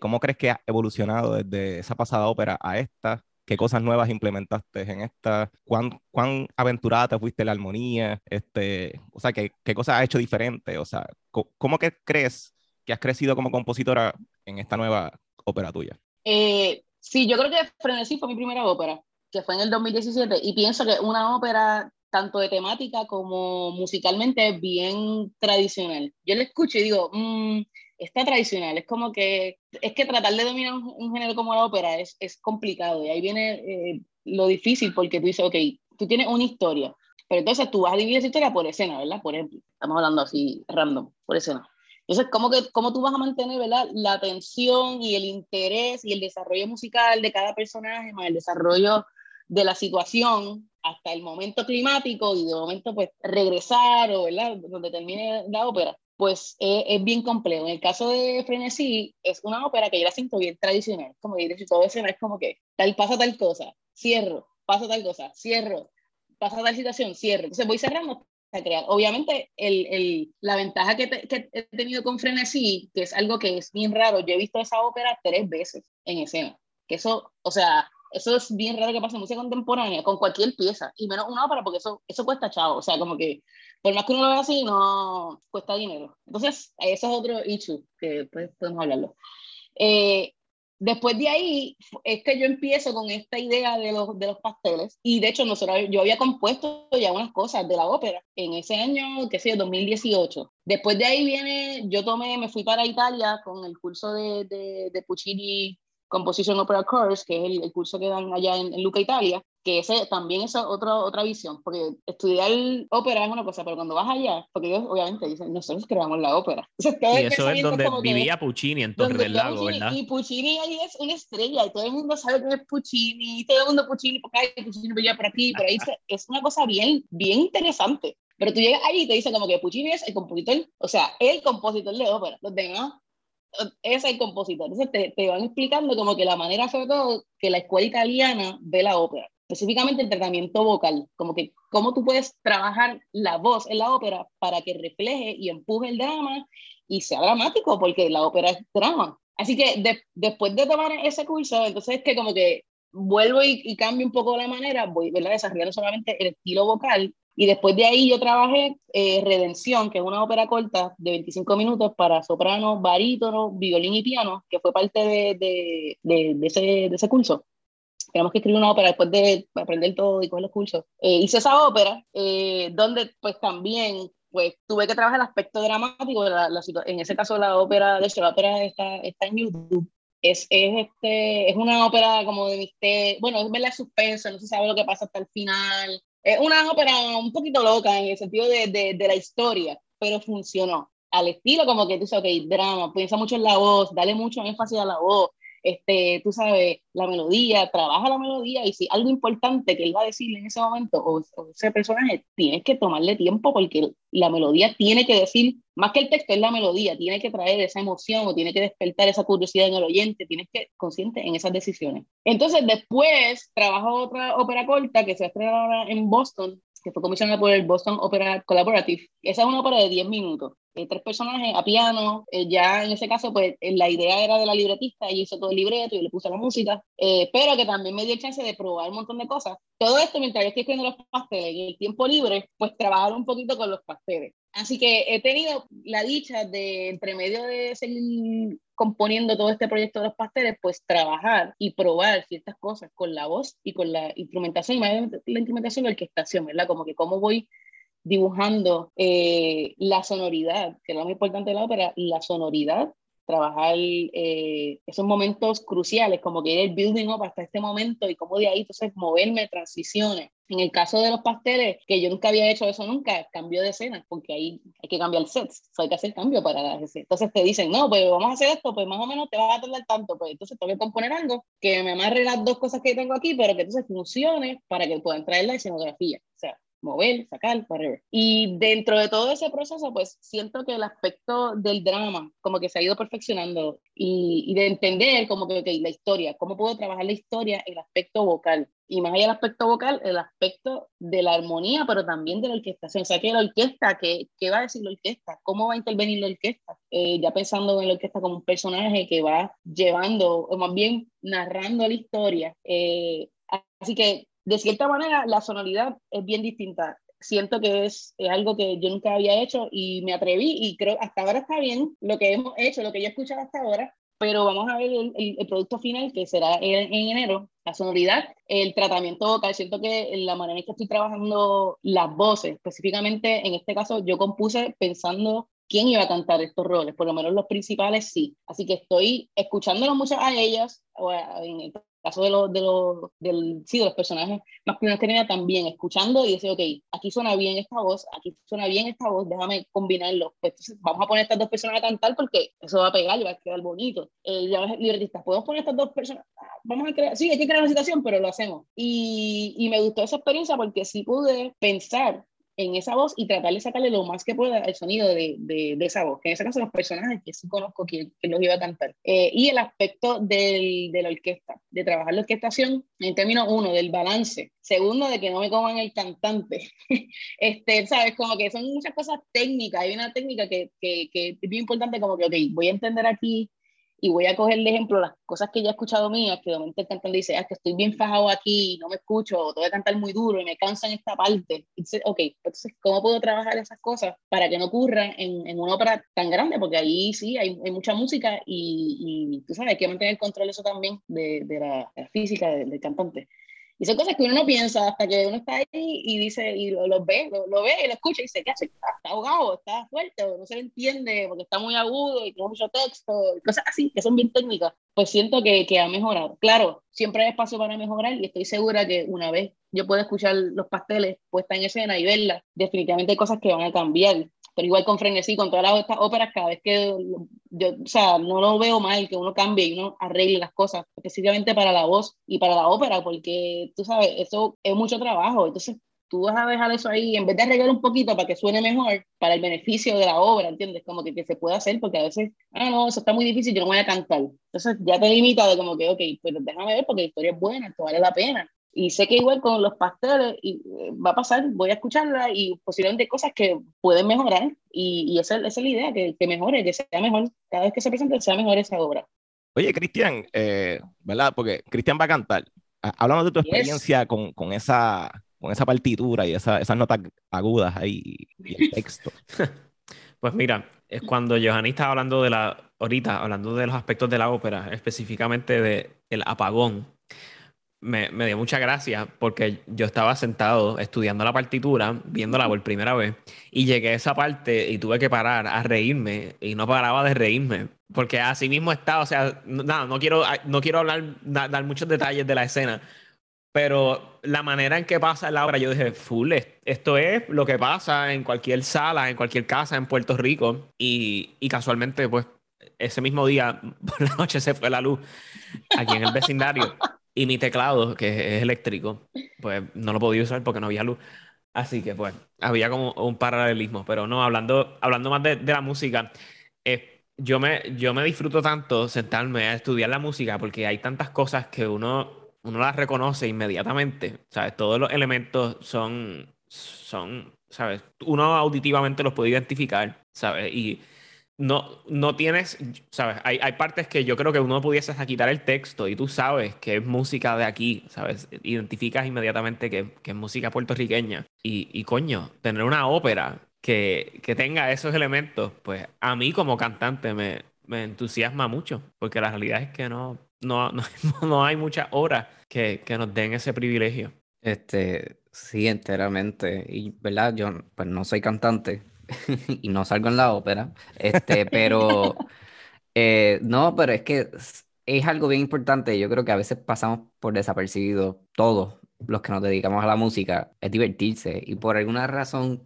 ¿cómo crees que ha evolucionado desde esa pasada ópera a esta? Qué cosas nuevas implementaste en esta, cuán, cuán aventurada te fuiste la armonía, este, o sea, qué, qué cosas has hecho diferente, o sea, ¿cómo que crees que has crecido como compositora en esta nueva ópera tuya? Eh, sí, yo creo que Frenesí fue mi primera ópera, que fue en el 2017, y pienso que una ópera tanto de temática como musicalmente bien tradicional. Yo la escucho y digo, mmm, está tradicional, es como que, es que tratar de dominar un, género como la ópera es, es complicado y ahí viene eh, lo difícil porque tú dices, ok, tú tienes una historia, pero entonces tú vas a dividir esa historia por escena, ¿verdad? Por ejemplo, estamos hablando así random, por escena. Entonces, ¿cómo, que, cómo tú vas a mantener ¿verdad? la atención y el interés y el desarrollo musical de cada personaje, más el desarrollo de la situación hasta el momento climático y de momento pues regresar o ¿verdad? donde termine la ópera? Pues eh, es bien complejo. En el caso de Frenesí, es una ópera que yo la siento bien tradicional, como si todo eso es como que tal pasa tal cosa, cierro, pasa tal cosa, cierro, pasa tal situación, cierro. Entonces voy cerrando a crear. Obviamente, el, el, la ventaja que, que, he tenido con Frenesí, que es algo que es bien raro, yo he visto esa ópera tres veces en escena, que eso, o sea, eso es bien raro que pase en música contemporánea con cualquier pieza, y menos una ópera porque eso, eso cuesta chavo, o sea, como que por más que uno lo vea así, no cuesta dinero. Entonces, eso es otro issue que pues, podemos hablarlo. Eh, después de ahí es que yo empiezo con esta idea de los, de los pasteles y de hecho nosotros, yo había compuesto ya unas cosas de la ópera en ese año, que sé 2018. Después de ahí viene, yo tomé, me fui para Italia con el curso de, de, de Puccini Composition Opera Course, que es el, curso que dan allá en, Luca, Italia, que ese también es otra otra visión, porque estudiar ópera es una cosa, pero cuando vas allá, porque ellos obviamente dicen, nosotros creamos la ópera. y eso es donde vivía Puccini, en Torre del Lago, ¿verdad? Y Puccini ahí es una estrella, y todo el mundo sabe que es Puccini, y todo el mundo Puccini, porque hay Puccini allá por aquí, por ahí, es una cosa bien, bien interesante. Pero tú llegas ahí y te dicen como que Puccini es el compositor, o sea, el compositor de ópera. Los demás es el compositor. Entonces te, te, van explicando como que la manera, sobre todo, que la escuela italiana ve la ópera, específicamente el tratamiento vocal, como que cómo tú puedes trabajar la voz en la ópera para que refleje y empuje el drama y sea dramático, porque la ópera es drama. Así que después de tomar ese curso, entonces es que como que vuelvo y, y cambio un poco la manera, voy a desarrollar solamente el estilo vocal y después de ahí yo trabajé eh, Redención, que es una ópera corta de 25 minutos para soprano, barítono, violín y piano, que fue parte de, de, de, ese, de ese curso. Tenemos que escribir una ópera después de aprender todo y coger los cursos. Eh, hice esa ópera, eh, donde pues también pues tuve que trabajar el aspecto dramático, la, en ese caso la ópera, de hecho la ópera está, está en YouTube, es, es, este, es una ópera como de misterio, bueno, es verla suspenso, no se sabe lo que pasa hasta el final, es una ópera un poquito loca en el sentido de, de, de la historia, pero funcionó. Al estilo como que sabes, ok, drama, piensa mucho en la voz, dale mucho énfasis a la voz, este, tú sabes, la melodía, trabaja la melodía y si algo importante que él va a decirle en ese momento o, ese personaje, tienes que tomarle tiempo porque la melodía tiene que decir, más que el texto es la melodía, tiene que traer esa emoción o tiene que despertar esa curiosidad en el oyente, tienes que consciente en esas decisiones. Entonces después trabajo otra ópera corta que se va a estrenar ahora en Boston, que fue comisionada por el Boston Opera Collaborative. Esa es una ópera de 10 minutos. Eh, tres personajes a piano, eh, ya en ese caso, pues eh, la idea era de la libretista, ella hizo todo el libreto y le puso la música, pero que también me dio chance de probar un montón de cosas. Todo esto mientras yo estoy escribiendo los pasteles, en el tiempo libre, pues trabajar un poquito con los pasteles. Así que he tenido la dicha de, entre medio de seguir componiendo todo este proyecto de los pasteles, pues trabajar y probar ciertas cosas con la voz y con la instrumentación, y más la instrumentación y la orquestación, ¿verdad? Como que cómo voy dibujando eh, la sonoridad, que es lo más importante de la ópera, la sonoridad, trabajar eh, esos momentos cruciales, como que ir el building up hasta este momento y cómo de ahí entonces moverme, transiciones. En el caso de los pasteles, que yo nunca había hecho eso nunca, cambio de escena, porque ahí hay que cambiar sets, hay que hacer cambio para ese. Entonces te dicen, no, pues vamos a hacer esto, pues más o menos te va a tardar tanto, pues entonces tengo que componer algo que me amarre las dos cosas que tengo aquí, pero que entonces funcione para que puedan traer la escenografía. O sea, mover, sacar, whatever. Y dentro de todo ese proceso, pues siento que el aspecto del drama como que se ha ido perfeccionando y, y de entender como que la historia, cómo puedo trabajar la historia, el aspecto vocal. Y más allá del aspecto vocal, el aspecto de la armonía, pero también de la orquestación. O sea, que la orquesta, ¿qué, qué va a decir la orquesta? ¿Cómo va a intervenir la orquesta? Eh, ya pensando en la orquesta como un personaje que va llevando, o más bien narrando la historia. Eh, así que de cierta manera la sonoridad es bien distinta. Siento que es, algo que yo nunca había hecho y me atreví y creo hasta ahora está bien lo que hemos hecho, lo que yo he escuchado hasta ahora, pero vamos a ver el, el, producto final que será en, en, enero, la sonoridad, el tratamiento vocal. Siento que la manera en que estoy trabajando las voces, específicamente en este caso yo compuse pensando quién iba a cantar estos roles, por lo menos los principales sí. Así que estoy escuchándolos mucho a ellas, caso de los, de los, del, sí, de los personajes masculinos que tenía también, escuchando y decir, ok, aquí suena bien esta voz, aquí suena bien esta voz, déjame combinarlo. Pues vamos a poner estas dos personas a cantar porque eso va a pegar y va a quedar bonito. Eh, ya libretistas, podemos poner estas dos personas, vamos a crear, sí, hay que crear una situación, pero lo hacemos. Y, y me gustó esa experiencia porque sí pude pensar en esa voz y tratar de sacarle lo más que pueda el sonido de, de, esa voz, que en ese caso los personajes que sí conozco que, que los iba a cantar. Eh, y el aspecto del, de la orquesta, de trabajar la orquestación en términos, uno, del balance, segundo, de que no me coman el cantante. este, ¿sabes? Como que son muchas cosas técnicas, hay una técnica que, que, que es bien importante, como que, ok, voy a entender aquí y voy a coger de ejemplo las cosas que ya he escuchado mías, que de momento el cantante dice, ah, que estoy bien fajado aquí, no me escucho, o tengo que cantar muy duro y me cansa en esta parte. Entonces, ok, entonces, ¿cómo puedo trabajar esas cosas para que no ocurran en, en una ópera tan grande? Porque ahí sí hay, hay mucha música y, y, tú sabes, hay que mantener el control eso también de, de, la, física del cantante. Y son cosas que uno no piensa hasta que uno está ahí y dice, y lo, ve, lo, ve y lo escucha y dice, ¿qué hace? Está, ahogado, está fuerte, no se le entiende porque está muy agudo y tiene mucho texto, cosas así, que son bien técnicas. Pues siento que, que ha mejorado. Claro, siempre hay espacio para mejorar y estoy segura que una vez yo pueda escuchar los pasteles puesta en escena y verla, definitivamente hay cosas que van a cambiar pero igual con frenesí, con todas estas óperas, cada vez que yo, o sea, no lo veo mal que uno cambie y uno arregle las cosas, específicamente para la voz y para la ópera, porque tú sabes, eso es mucho trabajo, entonces tú vas a dejar eso ahí, en vez de arreglar un poquito para que suene mejor, para el beneficio de la obra, ¿entiendes? Como que, que se puede hacer, porque a veces, ah, no, eso está muy difícil, yo no voy a cantar. Entonces ya te limita de como que, ok, pues déjame ver porque la historia es buena, esto vale la pena. Y sé que igual con los pasteles y, eh, va a pasar, voy a escucharla y posiblemente cosas que pueden mejorar. Y, y esa, esa, es la idea, que, que, mejore, que sea mejor, cada vez que se presente sea mejor esa obra. Oye, Cristian, eh, ¿verdad? Porque Cristian va a cantar. Háblanos de tu experiencia con, con, esa, con esa partitura y esa, esas notas agudas ahí y el texto. pues mira, es cuando Johanny estaba hablando de la, ahorita, hablando de los aspectos de la ópera, específicamente de el apagón me, me, dio mucha gracia porque yo estaba sentado estudiando la partitura, viéndola por primera vez, y llegué a esa parte y tuve que parar a reírme y no paraba de reírme. Porque así mismo está, o sea, nada, no quiero, no quiero hablar, dar muchos detalles de la escena, pero la manera en que pasa la obra, yo dije, full, esto es lo que pasa en cualquier sala, en cualquier casa en Puerto Rico. Y, y casualmente, pues, ese mismo día, por la noche se fue la luz aquí en el vecindario. Y mi teclado, que es eléctrico, pues no lo podía usar porque no había luz. Así que, pues, había como un paralelismo. Pero no, hablando, hablando más de, de la música, eh, yo, me, yo me disfruto tanto sentarme a estudiar la música porque hay tantas cosas que uno uno las reconoce inmediatamente, ¿sabes? Todos los elementos son, son, ¿sabes? Uno auditivamente los puede identificar, ¿sabes? Y no, no tienes, ¿sabes? Hay, hay partes que yo creo que uno pudiese quitar el texto y tú sabes que es música de aquí, ¿sabes? Identificas inmediatamente que, que es música puertorriqueña. Y, y coño, tener una ópera que, que tenga esos elementos, pues a mí como cantante me, me entusiasma mucho, porque la realidad es que no, no, no, hay muchas horas que, que, nos den ese privilegio. Este, sí, enteramente. Y, ¿verdad? Yo, pues no soy cantante y no salgo en la ópera, este, pero, eh, no, pero es que es algo bien importante. Yo creo que a veces pasamos por desapercibido todos los que nos dedicamos a la música, es divertirse. Y por alguna razón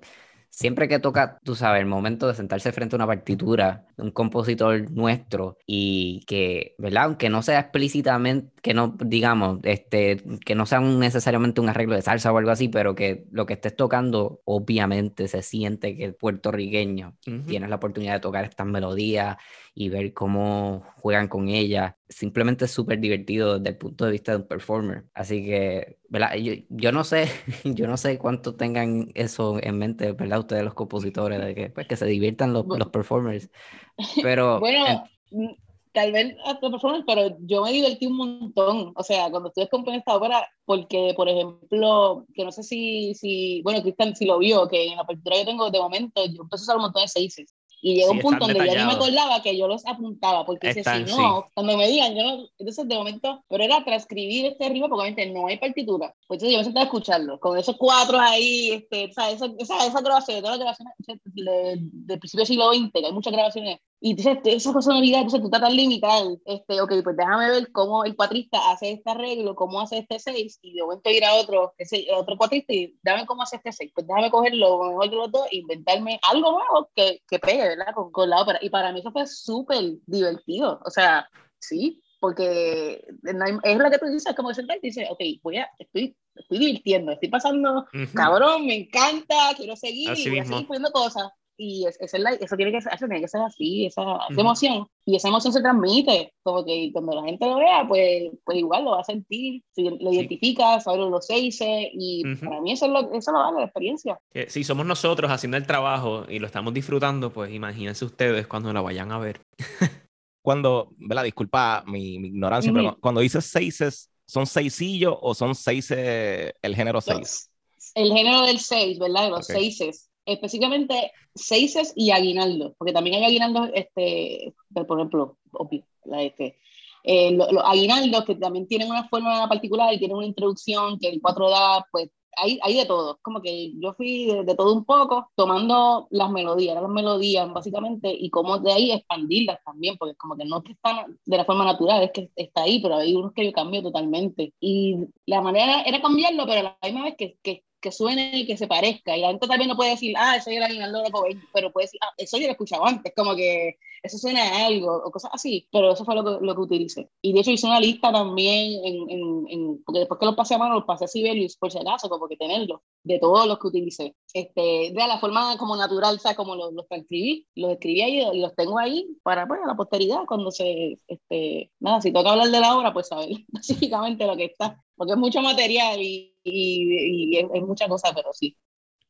siempre que toca, tú sabes, el momento de sentarse frente a una partitura de un compositor nuestro y que, ¿verdad? Aunque no sea explícitamente, que no, digamos, este, que no sea necesariamente un arreglo de salsa o algo así, pero que lo que estés tocando, obviamente se siente que es puertorriqueño. Tienes la oportunidad de tocar estas melodías y ver cómo juegan con ella. Simplemente es súper divertido desde el punto de vista de un performer. Así que, ¿verdad? Yo, yo, no sé, yo no sé cuánto tengan eso en mente, ¿verdad? Ustedes los compositores, de que, pues, que se diviertan los, los performers. Pero... bueno, mm, tal vez a los performers, pero yo me divertí un montón. O sea, cuando estuve componiendo esta obra, porque, por ejemplo, que no sé si, si bueno, Cristian si lo vio, que en la partitura que yo tengo de momento, yo empecé a usar un montón de seises. Y llegó un punto donde ya no me acordaba que yo los apuntaba, porque si no, cuando me digan, yo no, entonces de momento, pero era transcribir este ritmo, porque obviamente no hay partitura. Pues entonces yo me sentaba a escucharlo, con esos cuatro ahí, este, o sea, esa, esa, esa grabación, todas las grabaciones del principio del siglo XX, que hay muchas grabaciones y entonces esa personalidad, entonces tú estás tan limitado, este, ok, pues déjame ver cómo el cuatrista hace este arreglo, cómo hace este 6, y de momento ir a otro, ese, otro cuatrista y déjame cómo hace este 6, pues déjame coger lo mejor de los dos e inventarme algo nuevo que, que pegue, ¿verdad? Con, con la ópera. Y para mí eso fue súper divertido, o sea, sí, porque es lo que tú dices, como sentar y dices, ok, voy a, estoy, estoy divirtiendo, estoy pasando, cabrón, me encanta, quiero seguir, y voy a seguir poniendo cosas y es, es eso, tiene que ser, eso tiene que ser así, esa, emoción, y esa emoción se transmite, como que cuando la gente lo vea, pues, pues igual lo va a sentir, si lo identifica, sabe lo se dice, y para mí eso, es lo, eso lo da la experiencia. si somos nosotros haciendo el trabajo y lo estamos disfrutando, pues imagínense ustedes cuando lo vayan a ver. cuando, ¿verdad? Disculpa mi, mi ignorancia, pero cuando dices seises, ¿son seisillos o son seis el género seis? El género del seis, ¿verdad? Los seises específicamente seises y aguinaldos, porque también hay aguinaldos, este, por ejemplo, la, este, eh, los, aguinaldos que también tienen una forma particular y tienen una introducción que 4 da, pues hay, hay de todo. Como que yo fui de, todo un poco, tomando las melodías, las melodías básicamente, y cómo de ahí expandirlas también, porque como que no están de la forma natural, es que está ahí, pero hay unos que yo cambio totalmente. Y la manera era cambiarlo, pero la misma vez que que suene y que se parezca. Y la gente también no puede decir, ah, eso era Aguinaldo de Cobain, pero puede decir, ah, eso yo lo he escuchado antes, como que eso suena a algo, o cosas así. Pero eso fue lo que, lo que utilicé. Y de hecho hice una lista también, en, en, en porque después que los pasé a mano, los pasé a Sibelius, por si acaso, como que tenerlo, de todos los que utilicé. Este, de la forma como natural, sea, como los, los transcribí, los escribí ahí y los tengo ahí para pues, la posteridad, cuando se, este, nada, si toca hablar de la obra, pues saber específicamente lo que está porque es mucho material y, y, es, mucha cosa, pero sí.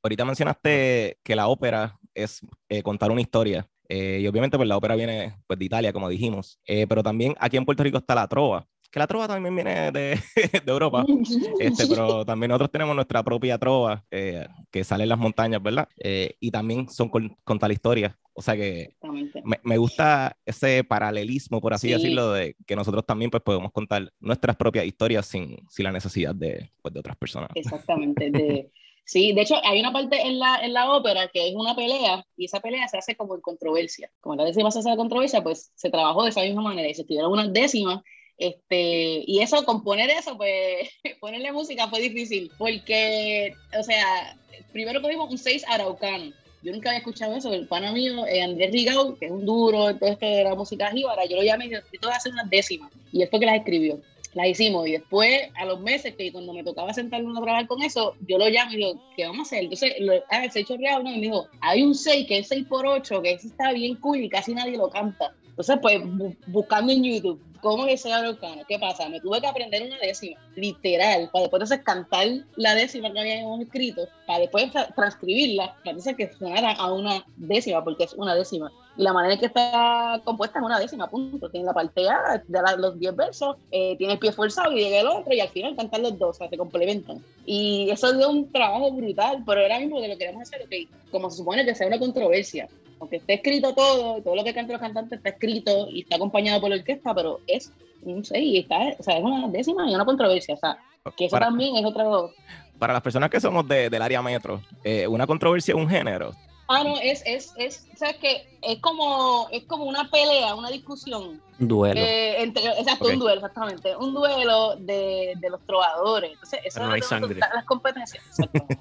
Ahorita mencionaste que la ópera es eh, contar una historia. Eh, y obviamente pues la ópera viene pues, de Italia, como dijimos. Eh, pero también aquí en Puerto Rico está la trova, que la trova también viene de, de Europa, este, pero también nosotros tenemos nuestra propia trova eh, que sale en las montañas, ¿verdad? Eh, y también son con, con tal historia. O sea que me, me, gusta ese paralelismo, por así decirlo, de que nosotros también pues, podemos contar nuestras propias historias sin, sin la necesidad de, pues, de otras personas. Exactamente. De, sí, de hecho hay una parte en la, en la ópera que es una pelea y esa pelea se hace como en controversia. Como la décima se hace la controversia, pues se trabajó de esa misma manera y se escribieron unas décimas este, y eso, componer eso, pues ponerle música fue difícil, porque, o sea, primero cogimos un 6 araucano, yo nunca había escuchado eso. El pana mío, eh, Andrés Rigau, que es un duro, entonces que era música jíbara, yo lo llamé y necesito hacer unas décimas. Y es que las escribió. Las hicimos. Y después, a los meses, que cuando me tocaba sentarme a trabajar con eso, yo lo llamo y digo, ¿qué vamos a hacer? Entonces, lo, ah, el 6 chorreado, ¿no? y me dijo, hay un 6 que es 6 por 8 que ese está bien cool y casi nadie lo canta. Entonces, pues, buscando en YouTube, ¿cómo es ese araucano? ¿Qué pasa? Me tuve que aprender una décima, literal, para después entonces cantar la décima que habíamos escrito, para después transcribirla, para entonces que sonara a una décima, porque es una décima. Y la manera en que está compuesta es una décima, punto. Tiene la parte A de los 10 versos, eh, tiene el pie forzado y llega el otro, y al final cantan los dos, o sea, se complementan. Y eso dio un trabajo brutal, pero era mismo que lo queremos hacer, okay, como se supone que sea una controversia, aunque esté escrito todo, todo lo que cantan los cantantes está escrito y está acompañado por la orquesta, pero es un 6 y está, o sea, es una décima y una controversia, o sea, que eso también es otro... Para las personas que somos de, del área metro, eh, una controversia es un género. Ah, no, es, es, es, ¿sabes qué? Es como, es como una pelea, una discusión. Un duelo. Eh, entre, exacto, un duelo, exactamente. Un duelo de, de los trovadores. Entonces, eso no hay sangre. Las competencias.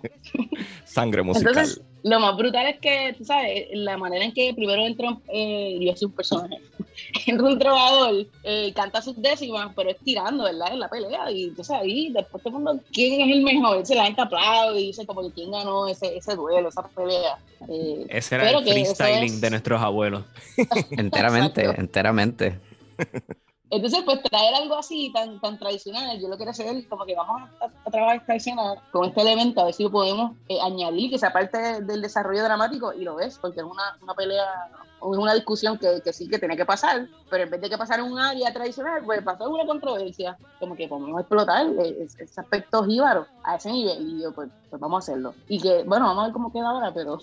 sangre musical. Entonces, lo más brutal es que, tú sabes, la manera en que primero entra, eh, yo soy un personaje, entra un trovador, eh, canta sus décimas, pero es tirando, ¿verdad? En la pelea. Y entonces ahí, después todo el mundo, ¿quién es el mejor? Dice, la gente aplaude y dice como que quién ganó ese, ese duelo, esa pelea. Eh, ese era el freestyling de nuestros abuelos. enteramente, enteramente. Entonces, pues traer algo así tan, tan tradicional, yo lo quiero hacer como que vamos a, trabajar esta escena con este elemento, a ver si lo podemos eh, añadir, que sea parte del desarrollo dramático, y lo ves, porque es una, una pelea, es una discusión que, que, sí que tiene que pasar, pero en vez de que pasar en un área tradicional, pues pasar una controversia, como que podemos explotar ese, ese aspecto jíbaro a ese nivel, y yo, pues, pues vamos a hacerlo. Y que, bueno, vamos a ver cómo queda ahora, pero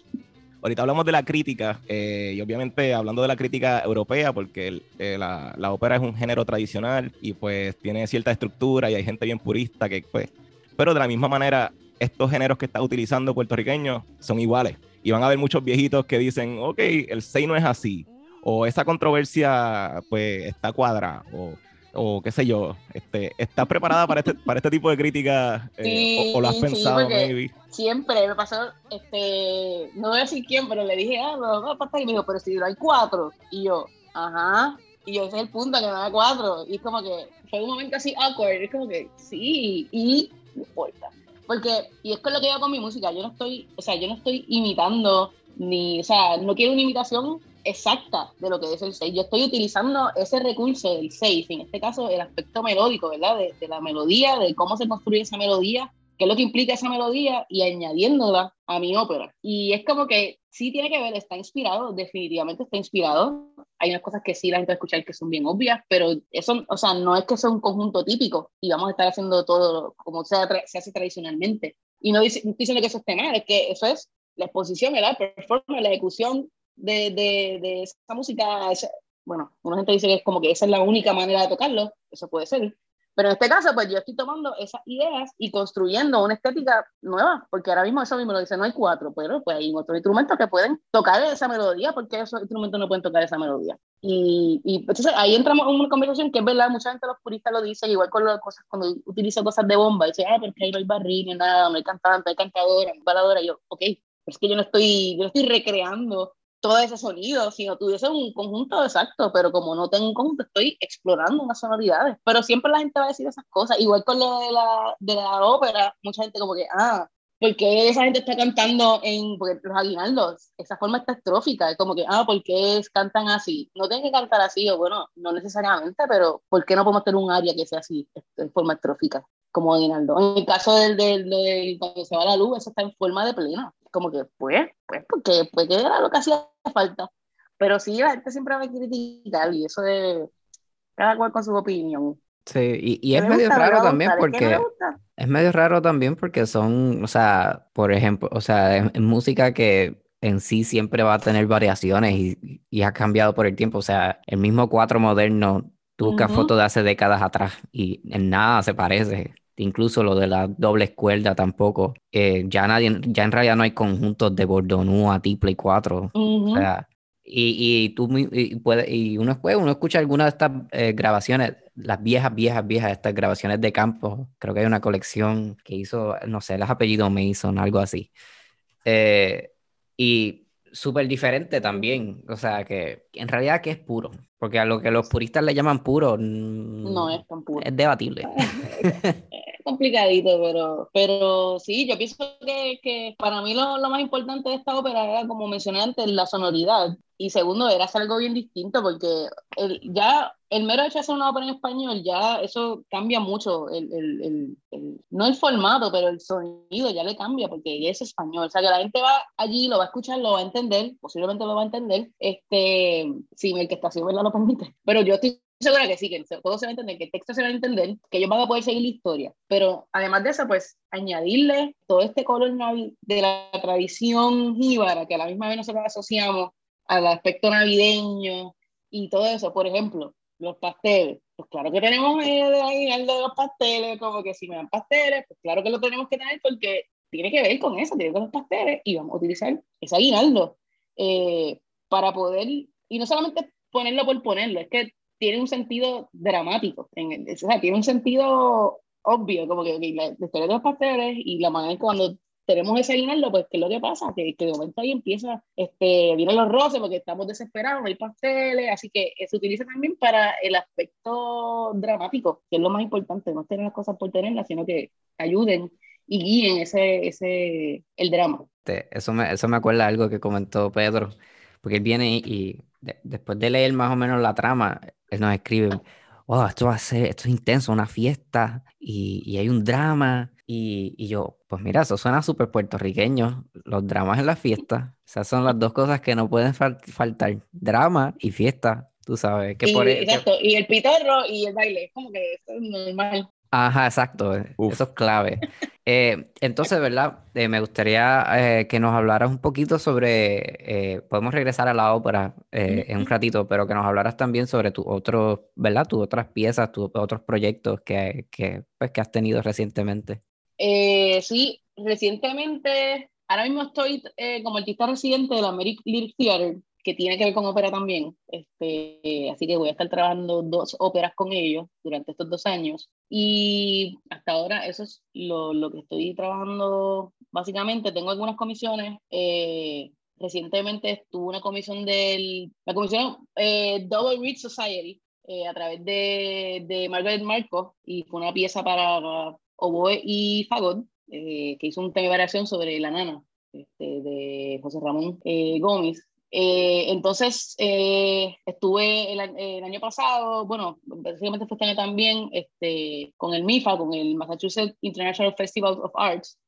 Ahorita hablamos de la crítica, eh, y obviamente hablando de la crítica europea, porque eh, la, la, ópera es un género tradicional y pues tiene cierta estructura y hay gente bien purista que pues... Pero de la misma manera, estos géneros que está utilizando puertorriqueños son iguales. Y van a haber muchos viejitos que dicen, ok, el 6 no es así, o esa controversia pues está cuadrada, o o qué sé yo, este, ¿estás preparada para este, para este tipo de críticas eh, o, lo has pensado, maybe? Siempre me pasó, este, no voy a decir quién, pero le dije, ah, no, no, y me dijo, pero si no hay cuatro, y yo, ajá, y yo ese es el punto, que no hay cuatro, y es como que fue un momento así awkward, es como que sí, y no importa. Porque, y es con lo que yo con mi música, yo no estoy, o sea, yo no estoy imitando, ni, o sea, no quiero una imitación exacta de lo que es el 6. Yo estoy utilizando ese recurso del 6, en este caso el aspecto melódico, ¿verdad? De, de, la melodía, de cómo se construye esa melodía, qué es lo que implica esa melodía y añadiéndola a mi ópera. Y es como que sí tiene que ver, está inspirado, definitivamente está inspirado. Hay unas cosas que sí la gente va a escuchar que son bien obvias, pero eso, o sea, no es que sea un conjunto típico y vamos a estar haciendo todo como se, se hace tradicionalmente. Y no, dice, no diciendo que eso esté mal, es que eso es la exposición, el performance, la ejecución de, de, de esa música, bueno, una gente dice que es como que esa es la única manera de tocarlo, eso puede ser, pero en este caso, pues yo estoy tomando esas ideas y construyendo una estética nueva, porque ahora mismo eso mismo lo dice, no hay cuatro, pero pues hay otros instrumentos que pueden tocar esa melodía, porque esos instrumentos no pueden tocar esa melodía. Y, y entonces ahí entramos en una conversación que es verdad, mucha gente los puristas lo dicen, igual con las cosas, cuando utilizo cosas de bomba, dice, ah, porque ahí no hay barril, ni nada, no hay cantante, no hay cantadora, no hay baladora, y yo, ok, pero es que yo no estoy, yo no estoy recreando todo ese sonido, si no tuviese un conjunto exacto, pero como no tengo un conjunto, estoy explorando unas sonoridades. Pero siempre la gente va a decir esas cosas, igual con lo de la, de la ópera, mucha gente como que, ah, porque esa gente está cantando en porque los aguinaldos? Esa forma está estrófica, es como que, ah, ¿por qué cantan así? No tienen que cantar así, o bueno, no necesariamente, pero ¿por qué no podemos tener un área que sea así, en forma estrófica, como aguinaldo? En el caso del, del, del, cuando se va la luz, eso está en forma de plena como que, pues, pues, porque, pues, que era lo que hacía falta. Pero sí, la gente siempre me criticar y eso de cada cual con su opinión. Sí, y, es medio raro también porque es medio raro también porque son, o sea, por ejemplo, o sea, en, música que en sí siempre va a tener variaciones y, ha cambiado por el tiempo, o sea, el mismo cuatro moderno, tú buscas fotos de hace décadas atrás y en nada se parece. Incluso lo de la doble cuerda tampoco. Eh, ya nadie, ya en realidad no hay conjuntos de Bordonú a Play 4. O sea, y, y tú y puede, y uno, uno escucha algunas de estas eh, grabaciones, las viejas, viejas, viejas, estas grabaciones de campo. Creo que hay una colección que hizo, no sé, los apellidos Mason, algo así. Eh, y súper diferente también. O sea, que en realidad que es puro. Porque a lo que los puristas le llaman puro, no es tan puro. Es debatible. Complicadito, pero, pero sí, yo pienso que, que para mí lo, lo, más importante de esta ópera era, como mencioné antes, la sonoridad. Y segundo, era hacer algo bien distinto, porque el, ya el mero hecho de hacer una ópera en español, ya eso cambia mucho, el, el, el, no el formato, pero el sonido ya le cambia, porque es español. O sea, que la gente va allí, lo va a escuchar, lo va a entender, posiblemente lo va a entender, este, si el que está haciendo lo permite. Pero yo estoy segura que sí, que todo se va a entender, que el texto se va a entender, que ellos van a poder seguir la historia. Pero además de eso, pues añadirle todo este color de la tradición jíbara, que a la misma vez nosotros asociamos al aspecto navideño y todo eso. Por ejemplo, los pasteles. Pues claro que tenemos el de los pasteles, como que si me dan pasteles, pues claro que lo tenemos que tener porque tiene que ver con eso, tiene que ver con los pasteles y vamos a utilizar ese aguinaldo eh, para poder, y no solamente ponerlo por ponerlo, es que tiene un sentido dramático, en, o sea, tiene un sentido obvio, como que la, historia de los pasteles y la manera en que cuando tenemos ese aguinaldo, pues, ¿qué es lo que pasa? Que, que de momento ahí empieza, este, vienen los roces porque estamos desesperados, no hay pasteles, así que se utiliza también para el aspecto dramático, que es lo más importante, no tener las cosas por tenerlas, sino que ayuden y guíen ese, ese, el drama. Eso me, eso me acuerda algo que comentó Pedro, porque él viene y, después de leer más o menos la trama, él nos escribe, oh, esto va a ser, esto es intenso, una fiesta y, y hay un drama y, y, yo, pues mira, eso suena súper puertorriqueño. Los dramas en la fiesta. Esas son las dos cosas que no pueden faltar. Drama y fiesta, tú sabes. Que y, por, e, exacto, y el pitorro y el baile. Es como que eso es normal. Ajá, exacto. Eso es clave. Eh, entonces, ¿verdad? Eh, me gustaría eh, que nos hablaras un poquito sobre, podemos regresar a la ópera en un ratito, pero que nos hablaras también sobre tus otros, ¿verdad? Tus otras piezas, tus otros proyectos que, que, pues, que has tenido recientemente. Eh, sí, recientemente, ahora mismo estoy como artista residente de la American Lyric Theater, que tiene que ver con ópera también. Este, así que voy a estar trabajando dos óperas con ellos durante estos dos años. Y hasta ahora eso es lo, lo que estoy trabajando básicamente. Tengo algunas comisiones. Eh, recientemente estuve una comisión del, la comisión eh, Double Reach Society a través de, de Margaret Marco y fue una pieza para oboe y fagot, eh, que hizo un tema de variación sobre La Nana, este, de José Ramón eh, Gómez. Eh, entonces, estuve el, año pasado, bueno, básicamente fue este año también, este, con el MIFA, con el Massachusetts International Festival of Arts,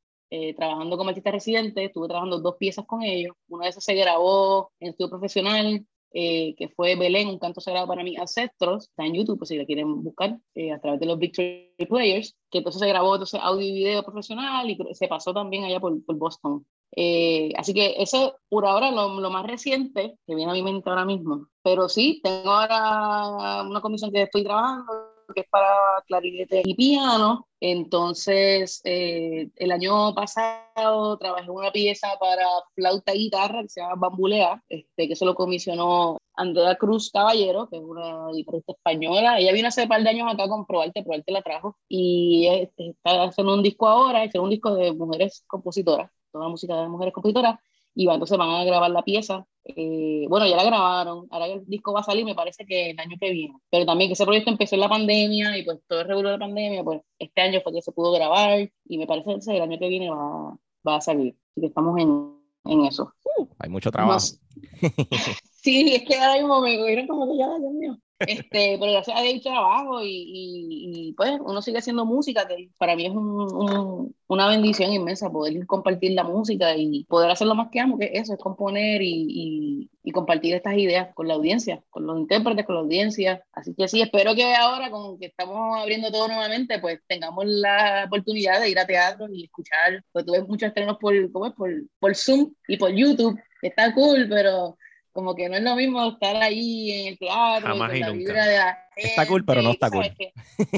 trabajando como artista residente, estuve trabajando dos piezas con ellos. Una de esas se grabó en estudio profesional eh, que fue Belén, un canto sagrado para mis ancestros, está en YouTube, pues si la quieren buscar, eh, a través de los Victory Players, que entonces se grabó entonces audio y video profesional y se pasó también allá por, por Boston. Eh, así que eso por ahora lo, lo, más reciente que viene a mi mente ahora mismo. Pero sí, tengo ahora una comisión que estoy trabajando que es para clarinete y piano. Entonces, eh, el año pasado trabajé una pieza para flauta y guitarra que se llama Bambulea, este, que se lo comisionó Andrea Cruz Caballero, que es una guitarrista española. Ella vino hace un par de años acá con Probarte, Probarte la trajo. Y este, está haciendo un disco ahora, es un disco de mujeres compositoras, toda la música de mujeres compositoras y va, entonces van a grabar la pieza. Eh, bueno, ya la grabaron, ahora el disco va a salir, me parece que el año que viene. Pero también que ese proyecto empezó en la pandemia y pues todo el revuelo de la pandemia, pues este año fue que se pudo grabar y me parece que el año que viene va, va a salir. Así que estamos en, en eso. hay mucho trabajo. sí, es que ahora mismo me vieron como que ya, Dios mío. Este, pero gracias a Dios trabajo y, y, pues uno sigue haciendo música, que para mí es un, una bendición inmensa poder compartir la música y poder hacer lo más que amo, que eso, es componer y, y, compartir estas ideas con la audiencia, con los intérpretes, con la audiencia. Así que sí, espero que ahora, con que estamos abriendo todo nuevamente, pues tengamos la oportunidad de ir a teatro y escuchar, pues tuve muchos estrenos por, ¿cómo es? por, por Zoom y por YouTube, está cool, pero como que no es lo mismo estar ahí en el teatro, con la vibra de la Está cool, pero no está cool.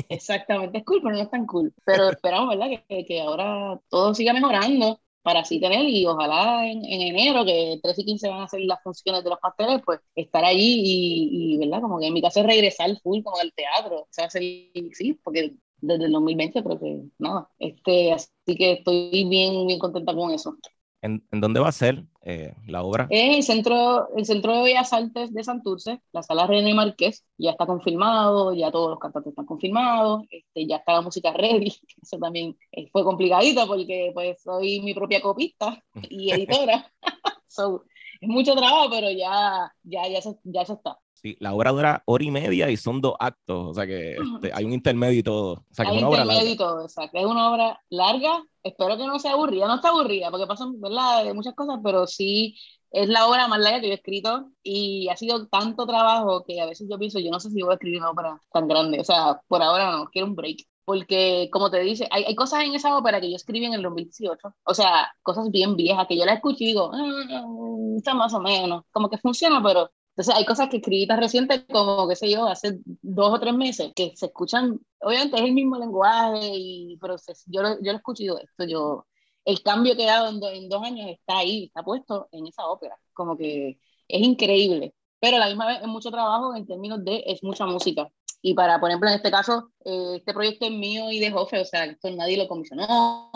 exactamente, es cool, pero no es tan cool. Pero esperamos, ¿verdad? Que, que, ahora todo siga mejorando para así tener y ojalá en, en, enero, que 13 y 15 van a ser las funciones de los pasteles, pues estar allí y, y ¿verdad? Como que en mi caso es regresar full como al teatro. O sea, sí, porque desde el 2020 creo que nada. Este, así que estoy bien, bien contenta con eso. ¿En, dónde va a ser eh, la obra? En el centro, el centro de Bellas Artes de Santurce, la sala René Marqués, ya está confirmado, ya todos los cantantes están confirmados, este, ya está la música ready, eso también eh, fue complicadito porque pues soy mi propia copista y editora, es mucho trabajo, pero ya, ya, ya, ya eso está. La obra dura hora y media y son dos actos, o sea que este, hay un intermedio y todo. O sea, hay un intermedio y todo, exacto. Es una obra larga, espero que no sea aburrida, no está aburrida, porque pasan, ¿verdad?, muchas cosas, pero sí es la obra más larga que yo he escrito y ha sido tanto trabajo que a veces yo pienso, yo no sé si voy a escribir una obra tan grande, o sea, por ahora no, quiero un break. Porque, como te dice, hay, hay cosas en esa ópera que yo escribí en el 2018, o sea, cosas bien viejas que yo la escucho y digo, mm, está más o menos, como que funciona, pero entonces hay cosas que escribí tan recientes como, qué sé yo, hace dos o tres meses, que se escuchan, obviamente es el mismo lenguaje, y, pero yo, lo, yo lo escucho y digo, esto yo, el cambio que he dado en, en, dos años está ahí, está puesto en esa ópera, como que es increíble, pero a la misma vez es mucho trabajo en términos de, es mucha música, y para, por ejemplo, en este caso, eh, este proyecto es mío y de Jofe, o sea, esto nadie lo comisionó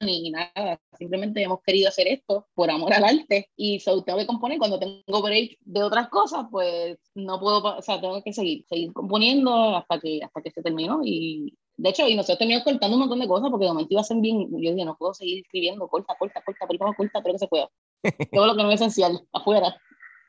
ni nada, simplemente hemos querido hacer esto por amor al arte y so, tengo que componer cuando tengo break de otras cosas, pues no puedo, o sea, tengo que seguir, seguir componiendo hasta que, hasta que se terminó y de hecho, y nosotros terminamos cortando un montón de cosas porque de momento iba a ser bien, yo dije, no puedo seguir escribiendo, corta, corta, corta, corta, corta, pero que se pueda. Todo lo que no es esencial, afuera.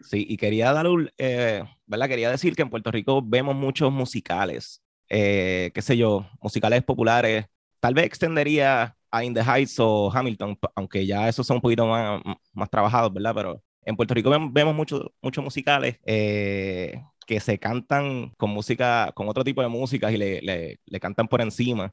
Sí, y quería dar eh, ¿verdad? Quería decir que en Puerto Rico vemos muchos musicales, eh, qué sé yo, musicales populares. Tal vez extendería a In the Heights o Hamilton, aunque ya esos son un poquito más, más trabajados, ¿verdad? Pero en Puerto Rico vemos muchos muchos musicales eh, que se cantan con música, con otro tipo de música y le, le, le cantan por encima.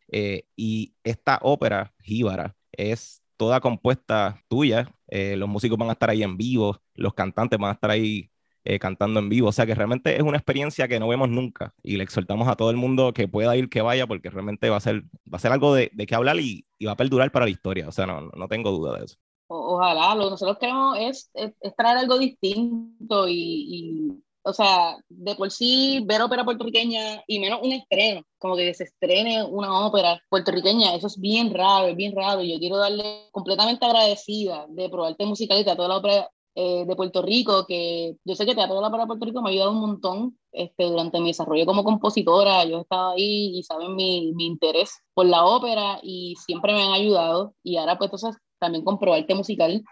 y esta ópera, Jíbara, es toda compuesta tuya. Eh, los músicos van a estar ahí en vivo, los cantantes van a estar ahí eh, cantando en vivo. O sea que realmente es una experiencia que no vemos nunca y le exhortamos a todo el mundo que pueda ir, que vaya, porque realmente va a ser, va a ser algo de, de qué hablar y, y, va a perdurar para la historia. O sea, no, no tengo duda de eso. ojalá, lo que nosotros queremos es, es, traer algo distinto y, y o sea, de por sí ver ópera puertorriqueña y menos un estreno, como que se estrene una ópera puertorriqueña, eso es bien raro, es bien raro. Yo quiero darle completamente agradecida de probarte musicalista a toda la ópera eh, de Puerto Rico, que yo sé que Teatro de la de Puerto Rico me ha ayudado un montón este, durante mi desarrollo como compositora. Yo he estado ahí y saben mi, mi interés por la ópera y siempre me han ayudado. Y ahora, pues, entonces, también con probarte musical,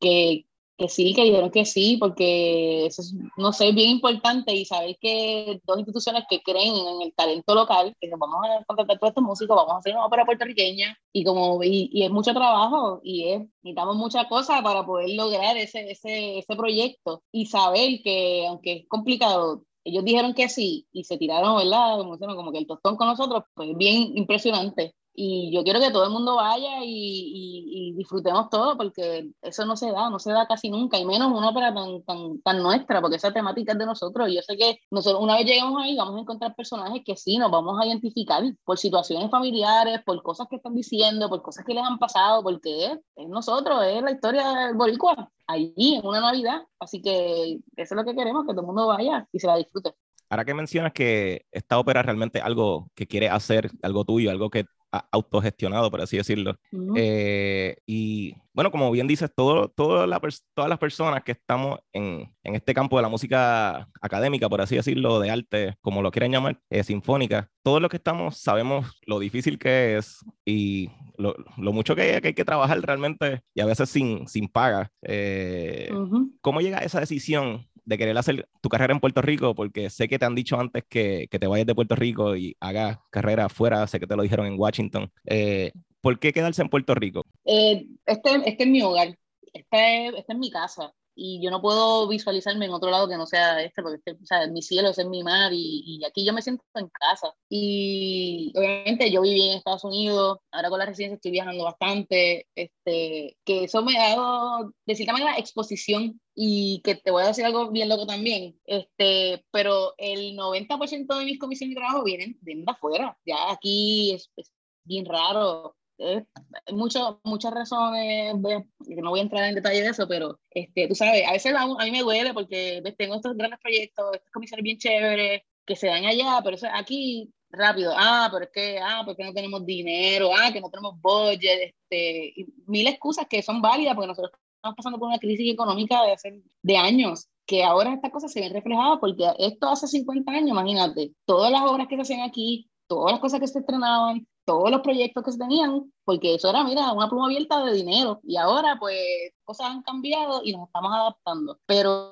que, que sí, que dijeron que sí, porque eso es, no sé, bien importante y saber que dos instituciones que creen en el talento local, que nos vamos a contratar todos estos músicos, vamos a hacer una ópera puertorriqueña y como y, y es mucho trabajo y es, necesitamos muchas cosas para poder lograr ese, ese, ese proyecto y saber que aunque es complicado, ellos dijeron que sí y se tiraron, ¿verdad? Como, como que el tostón con nosotros, pues bien impresionante y yo quiero que todo el mundo vaya y, disfrutemos todo, porque eso no se da, no se da casi nunca, y menos una ópera tan, tan, tan nuestra, porque esa temática es de nosotros. Y yo sé que nosotros, una vez lleguemos ahí, vamos a encontrar personajes que sí nos vamos a identificar por situaciones familiares, por cosas que están diciendo, por cosas que les han pasado, porque es, es nosotros, es la historia del Boricua, allí en una Navidad. Así que eso es lo que queremos, que todo el mundo vaya y se la disfrute. Ahora que mencionas que esta ópera realmente algo que quiere hacer, algo tuyo, algo que autogestionado, por así decirlo. Eh, y bueno, como bien dices, todo, todas las personas que estamos en, en, este campo de la música académica, por así decirlo, de arte, como lo quieran llamar, eh, sinfónica, todos los que estamos sabemos lo difícil que es y lo, lo mucho que hay, que hay, que trabajar realmente y a veces sin, sin paga. Eh, ¿Cómo llega esa decisión de querer hacer tu carrera en Puerto Rico, porque sé que te han dicho antes que, que te vayas de Puerto Rico y hagas carrera afuera, sé que te lo dijeron en Washington. Eh, ¿Por qué quedarse en Puerto Rico? Eh, este, este es mi hogar, este, este es mi casa y yo no puedo visualizarme en otro lado que no sea este, porque este, o sea, mi cielo es mi mar y, y, aquí yo me siento en casa. Y obviamente yo viví en Estados Unidos, ahora con la residencia estoy viajando bastante, este, que eso me ha dado, de cierta manera, exposición. Y que te voy a decir algo bien loco también, este, pero el 90% de mis comisiones de trabajo vienen de afuera, ya aquí es, es bien raro eh, mucho, muchas razones, no voy a entrar en detalle de eso, pero este, tú sabes, a veces a, mí me duele porque tengo estos grandes proyectos, estas comisiones bien chéveres que se dan allá, pero eso, aquí rápido, ah, pero es que, ah, porque no tenemos dinero, ah, que no tenemos budget, este, mil excusas que son válidas porque nosotros estamos pasando por una crisis económica de hace de años que ahora estas cosas se ven reflejadas porque esto hace 50 años, imagínate, todas las obras que se hacían aquí, todas las cosas que se estrenaban, todos los proyectos que se tenían, porque eso era, mira, una pluma abierta de dinero. Y ahora, pues, cosas han cambiado y nos estamos adaptando. Pero,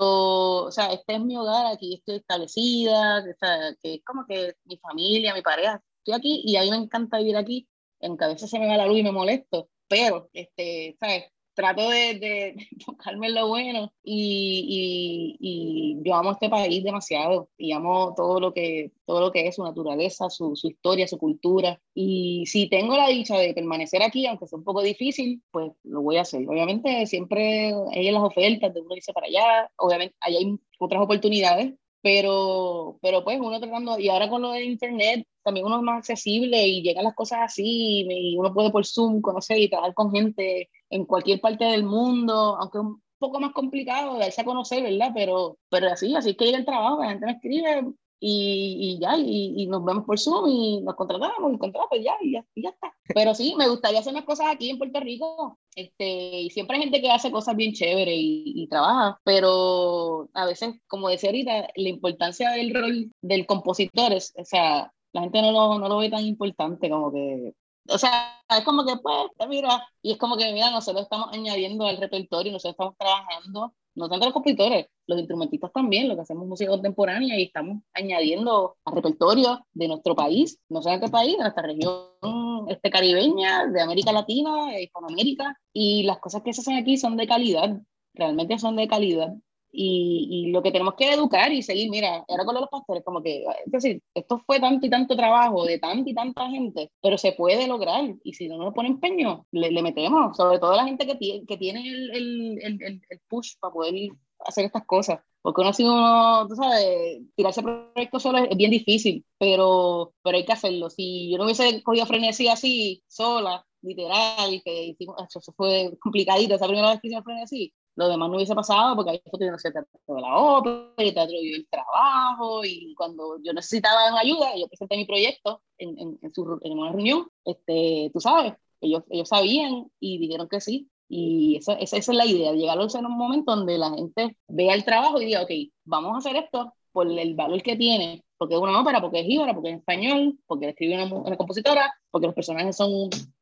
o sea, este es mi hogar, aquí estoy establecida, o sea, que es como que mi familia, mi pareja, estoy aquí y a mí me encanta vivir aquí. En cabeza se me va la luz y me molesto, pero, este, ¿sabes? Trato de, de, tocarme lo bueno y, y, y, yo amo este país demasiado y amo todo lo que, todo lo que es su naturaleza, su, su, historia, su cultura. Y si tengo la dicha de permanecer aquí, aunque sea un poco difícil, pues lo voy a hacer. Obviamente siempre hay las ofertas de uno dice para allá, obviamente hay otras oportunidades, pero, pero pues uno tratando, y ahora con lo del internet, también uno es más accesible y llegan las cosas así, y uno puede por Zoom conocer y trabajar con gente en cualquier parte del mundo, aunque es un poco más complicado darse a conocer, ¿verdad? Pero, pero así, así que llega el trabajo, la gente me escribe, y, y ya, y, y, nos vemos por Zoom y nos contratamos, y contrato ya, y ya, y ya está. Pero sí, me gustaría hacer unas cosas aquí en Puerto Rico, este, y siempre hay gente que hace cosas bien chéveres y, y, trabaja, pero a veces, como decía ahorita, la importancia del rol del compositor es, o sea, la gente no lo, no lo ve tan importante como que o sea, es como que, pues, mira, y es como que, mira, nosotros estamos añadiendo al repertorio, nosotros estamos trabajando no tanto los compositores, los instrumentistas también, lo que hacemos música contemporánea y estamos añadiendo al repertorio de nuestro país, no de qué país, de nuestra región este, caribeña, de América Latina, de Hispanoamérica, y las cosas que se hacen aquí son de calidad, realmente son de calidad. Y, y, lo que tenemos que educar y seguir, mira, ahora con los pastores, como que, es decir, esto fue tanto y tanto trabajo de tanta y tanta gente, pero se puede lograr y si no nos pone empeño, le, le, metemos, sobre todo la gente que tiene, que tiene el, el, el, el, push para poder hacer estas cosas. Porque uno, si uno, tú sabes, tirarse proyecto solo es, bien difícil, pero, pero hay que hacerlo. Si yo no hubiese cogido frenesí así, sola, literal, que hicimos, eso fue complicadito, esa primera vez que hicimos frenesí, lo demás no hubiese pasado porque ahí fue no se trató de la ópera, el teatro vio el trabajo y cuando yo necesitaba ayuda, yo presenté mi proyecto en, en, en, su, en una reunión, este, tú sabes, ellos, ellos sabían y dijeron que sí. Y esa, esa, esa es la idea, llegar a un momento donde la gente vea el trabajo y diga, ok, vamos a hacer esto por el valor que tiene, porque es una ópera, porque es íbara, porque es español, porque escribe una, una, compositora, porque los personajes son,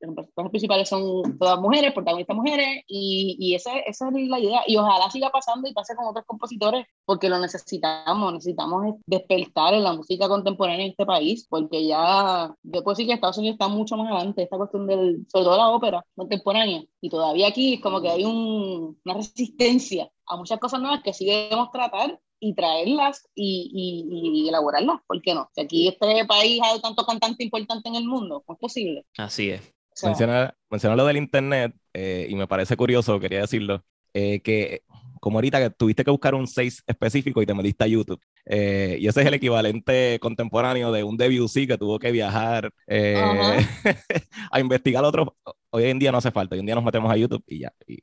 los personajes principales son todas mujeres, protagonistas mujeres, y, y esa, esa, es la idea. Y ojalá siga pasando y pase con otros compositores, porque lo necesitamos, necesitamos despertar en la música contemporánea en este país, porque ya, después sí que Estados Unidos está mucho más adelante, esta cuestión del, sobre todo la ópera contemporánea, y todavía aquí es como que hay un, una resistencia a muchas cosas nuevas que sí debemos tratar y traerlas y, y, y, elaborarlas, ¿por qué no? Si aquí este país hay tanto cantante importante en el mundo, ¿cómo es posible? Así es. O sea, menciona, menciona, lo del internet eh, y me parece curioso, quería decirlo, eh, que como ahorita que tuviste que buscar un 6 específico y te metiste a YouTube. Eh, y ese es el equivalente contemporáneo de un Debussy que tuvo que viajar eh, a investigar otros. Hoy en día no hace falta, hoy en día nos metemos a YouTube y ya. Y...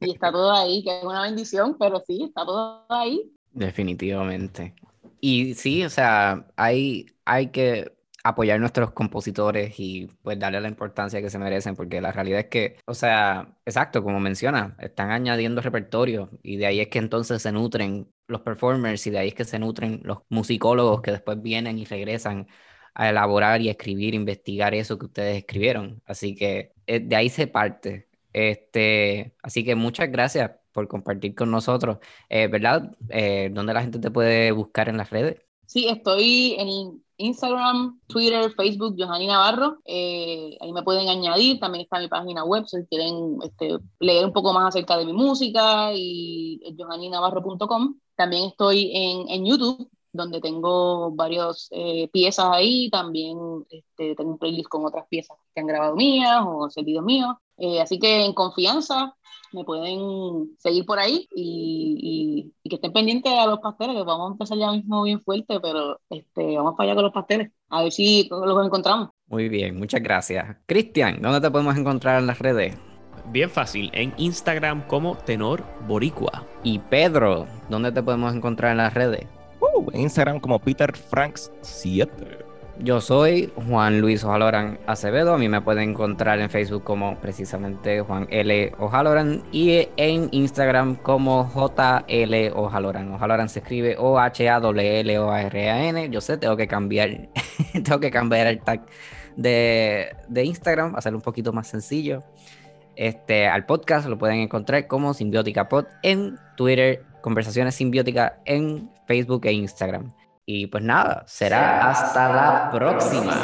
y está todo ahí, que es una bendición, pero sí, está todo ahí. Definitivamente. Y sí, o sea, hay, hay que apoyar a nuestros compositores y pues darle la importancia que se merecen, porque la realidad es que, o sea, exacto, como menciona, están añadiendo repertorio y de ahí es que entonces se nutren los performers y de ahí es que se nutren los musicólogos que después vienen y regresan a elaborar y escribir, investigar eso que ustedes escribieron. Así que eh, de ahí se parte. Este, así que muchas gracias por compartir con nosotros. Eh, ¿Verdad? Eh, ¿Dónde la gente te puede buscar en las redes? Sí, estoy en Instagram, Twitter, Facebook, Johanny Navarro. Eh, ahí me pueden añadir. También está mi página web si quieren este, leer un poco más acerca de mi música y johanninavarro.com. También estoy en, en YouTube donde tengo varias eh, piezas ahí, también este, tengo un playlist con otras piezas que han grabado mías o servidos míos. Eh, así que en confianza me pueden seguir por ahí y, que estén pendientes a los pasteles, que vamos a empezar ya mismo bien fuerte, pero este, vamos para allá con los pasteles, a ver si los encontramos. Muy bien, muchas gracias. Cristian, ¿dónde te podemos encontrar en las redes? Bien fácil, en Instagram como Tenor Boricua. Y Pedro, ¿dónde te podemos encontrar en las redes? Uh, Instagram como Peter Franks 7. Yo soy Juan Luis Ojaloran Acevedo. A mí me pueden encontrar en Facebook como precisamente Juan L. Ojaloran y en Instagram como JL Ojaloran. Ojaloran se escribe O-H-A-L-L-O-R-A-N. Yo sé, tengo que cambiar, tengo que cambiar el tag de, de Instagram, hacerlo un poquito más sencillo. Este, al podcast lo pueden encontrar como Simbiótica Pod en Twitter, Conversaciones Simbióticas en Facebook e Instagram. Y pues nada, será hasta la próxima.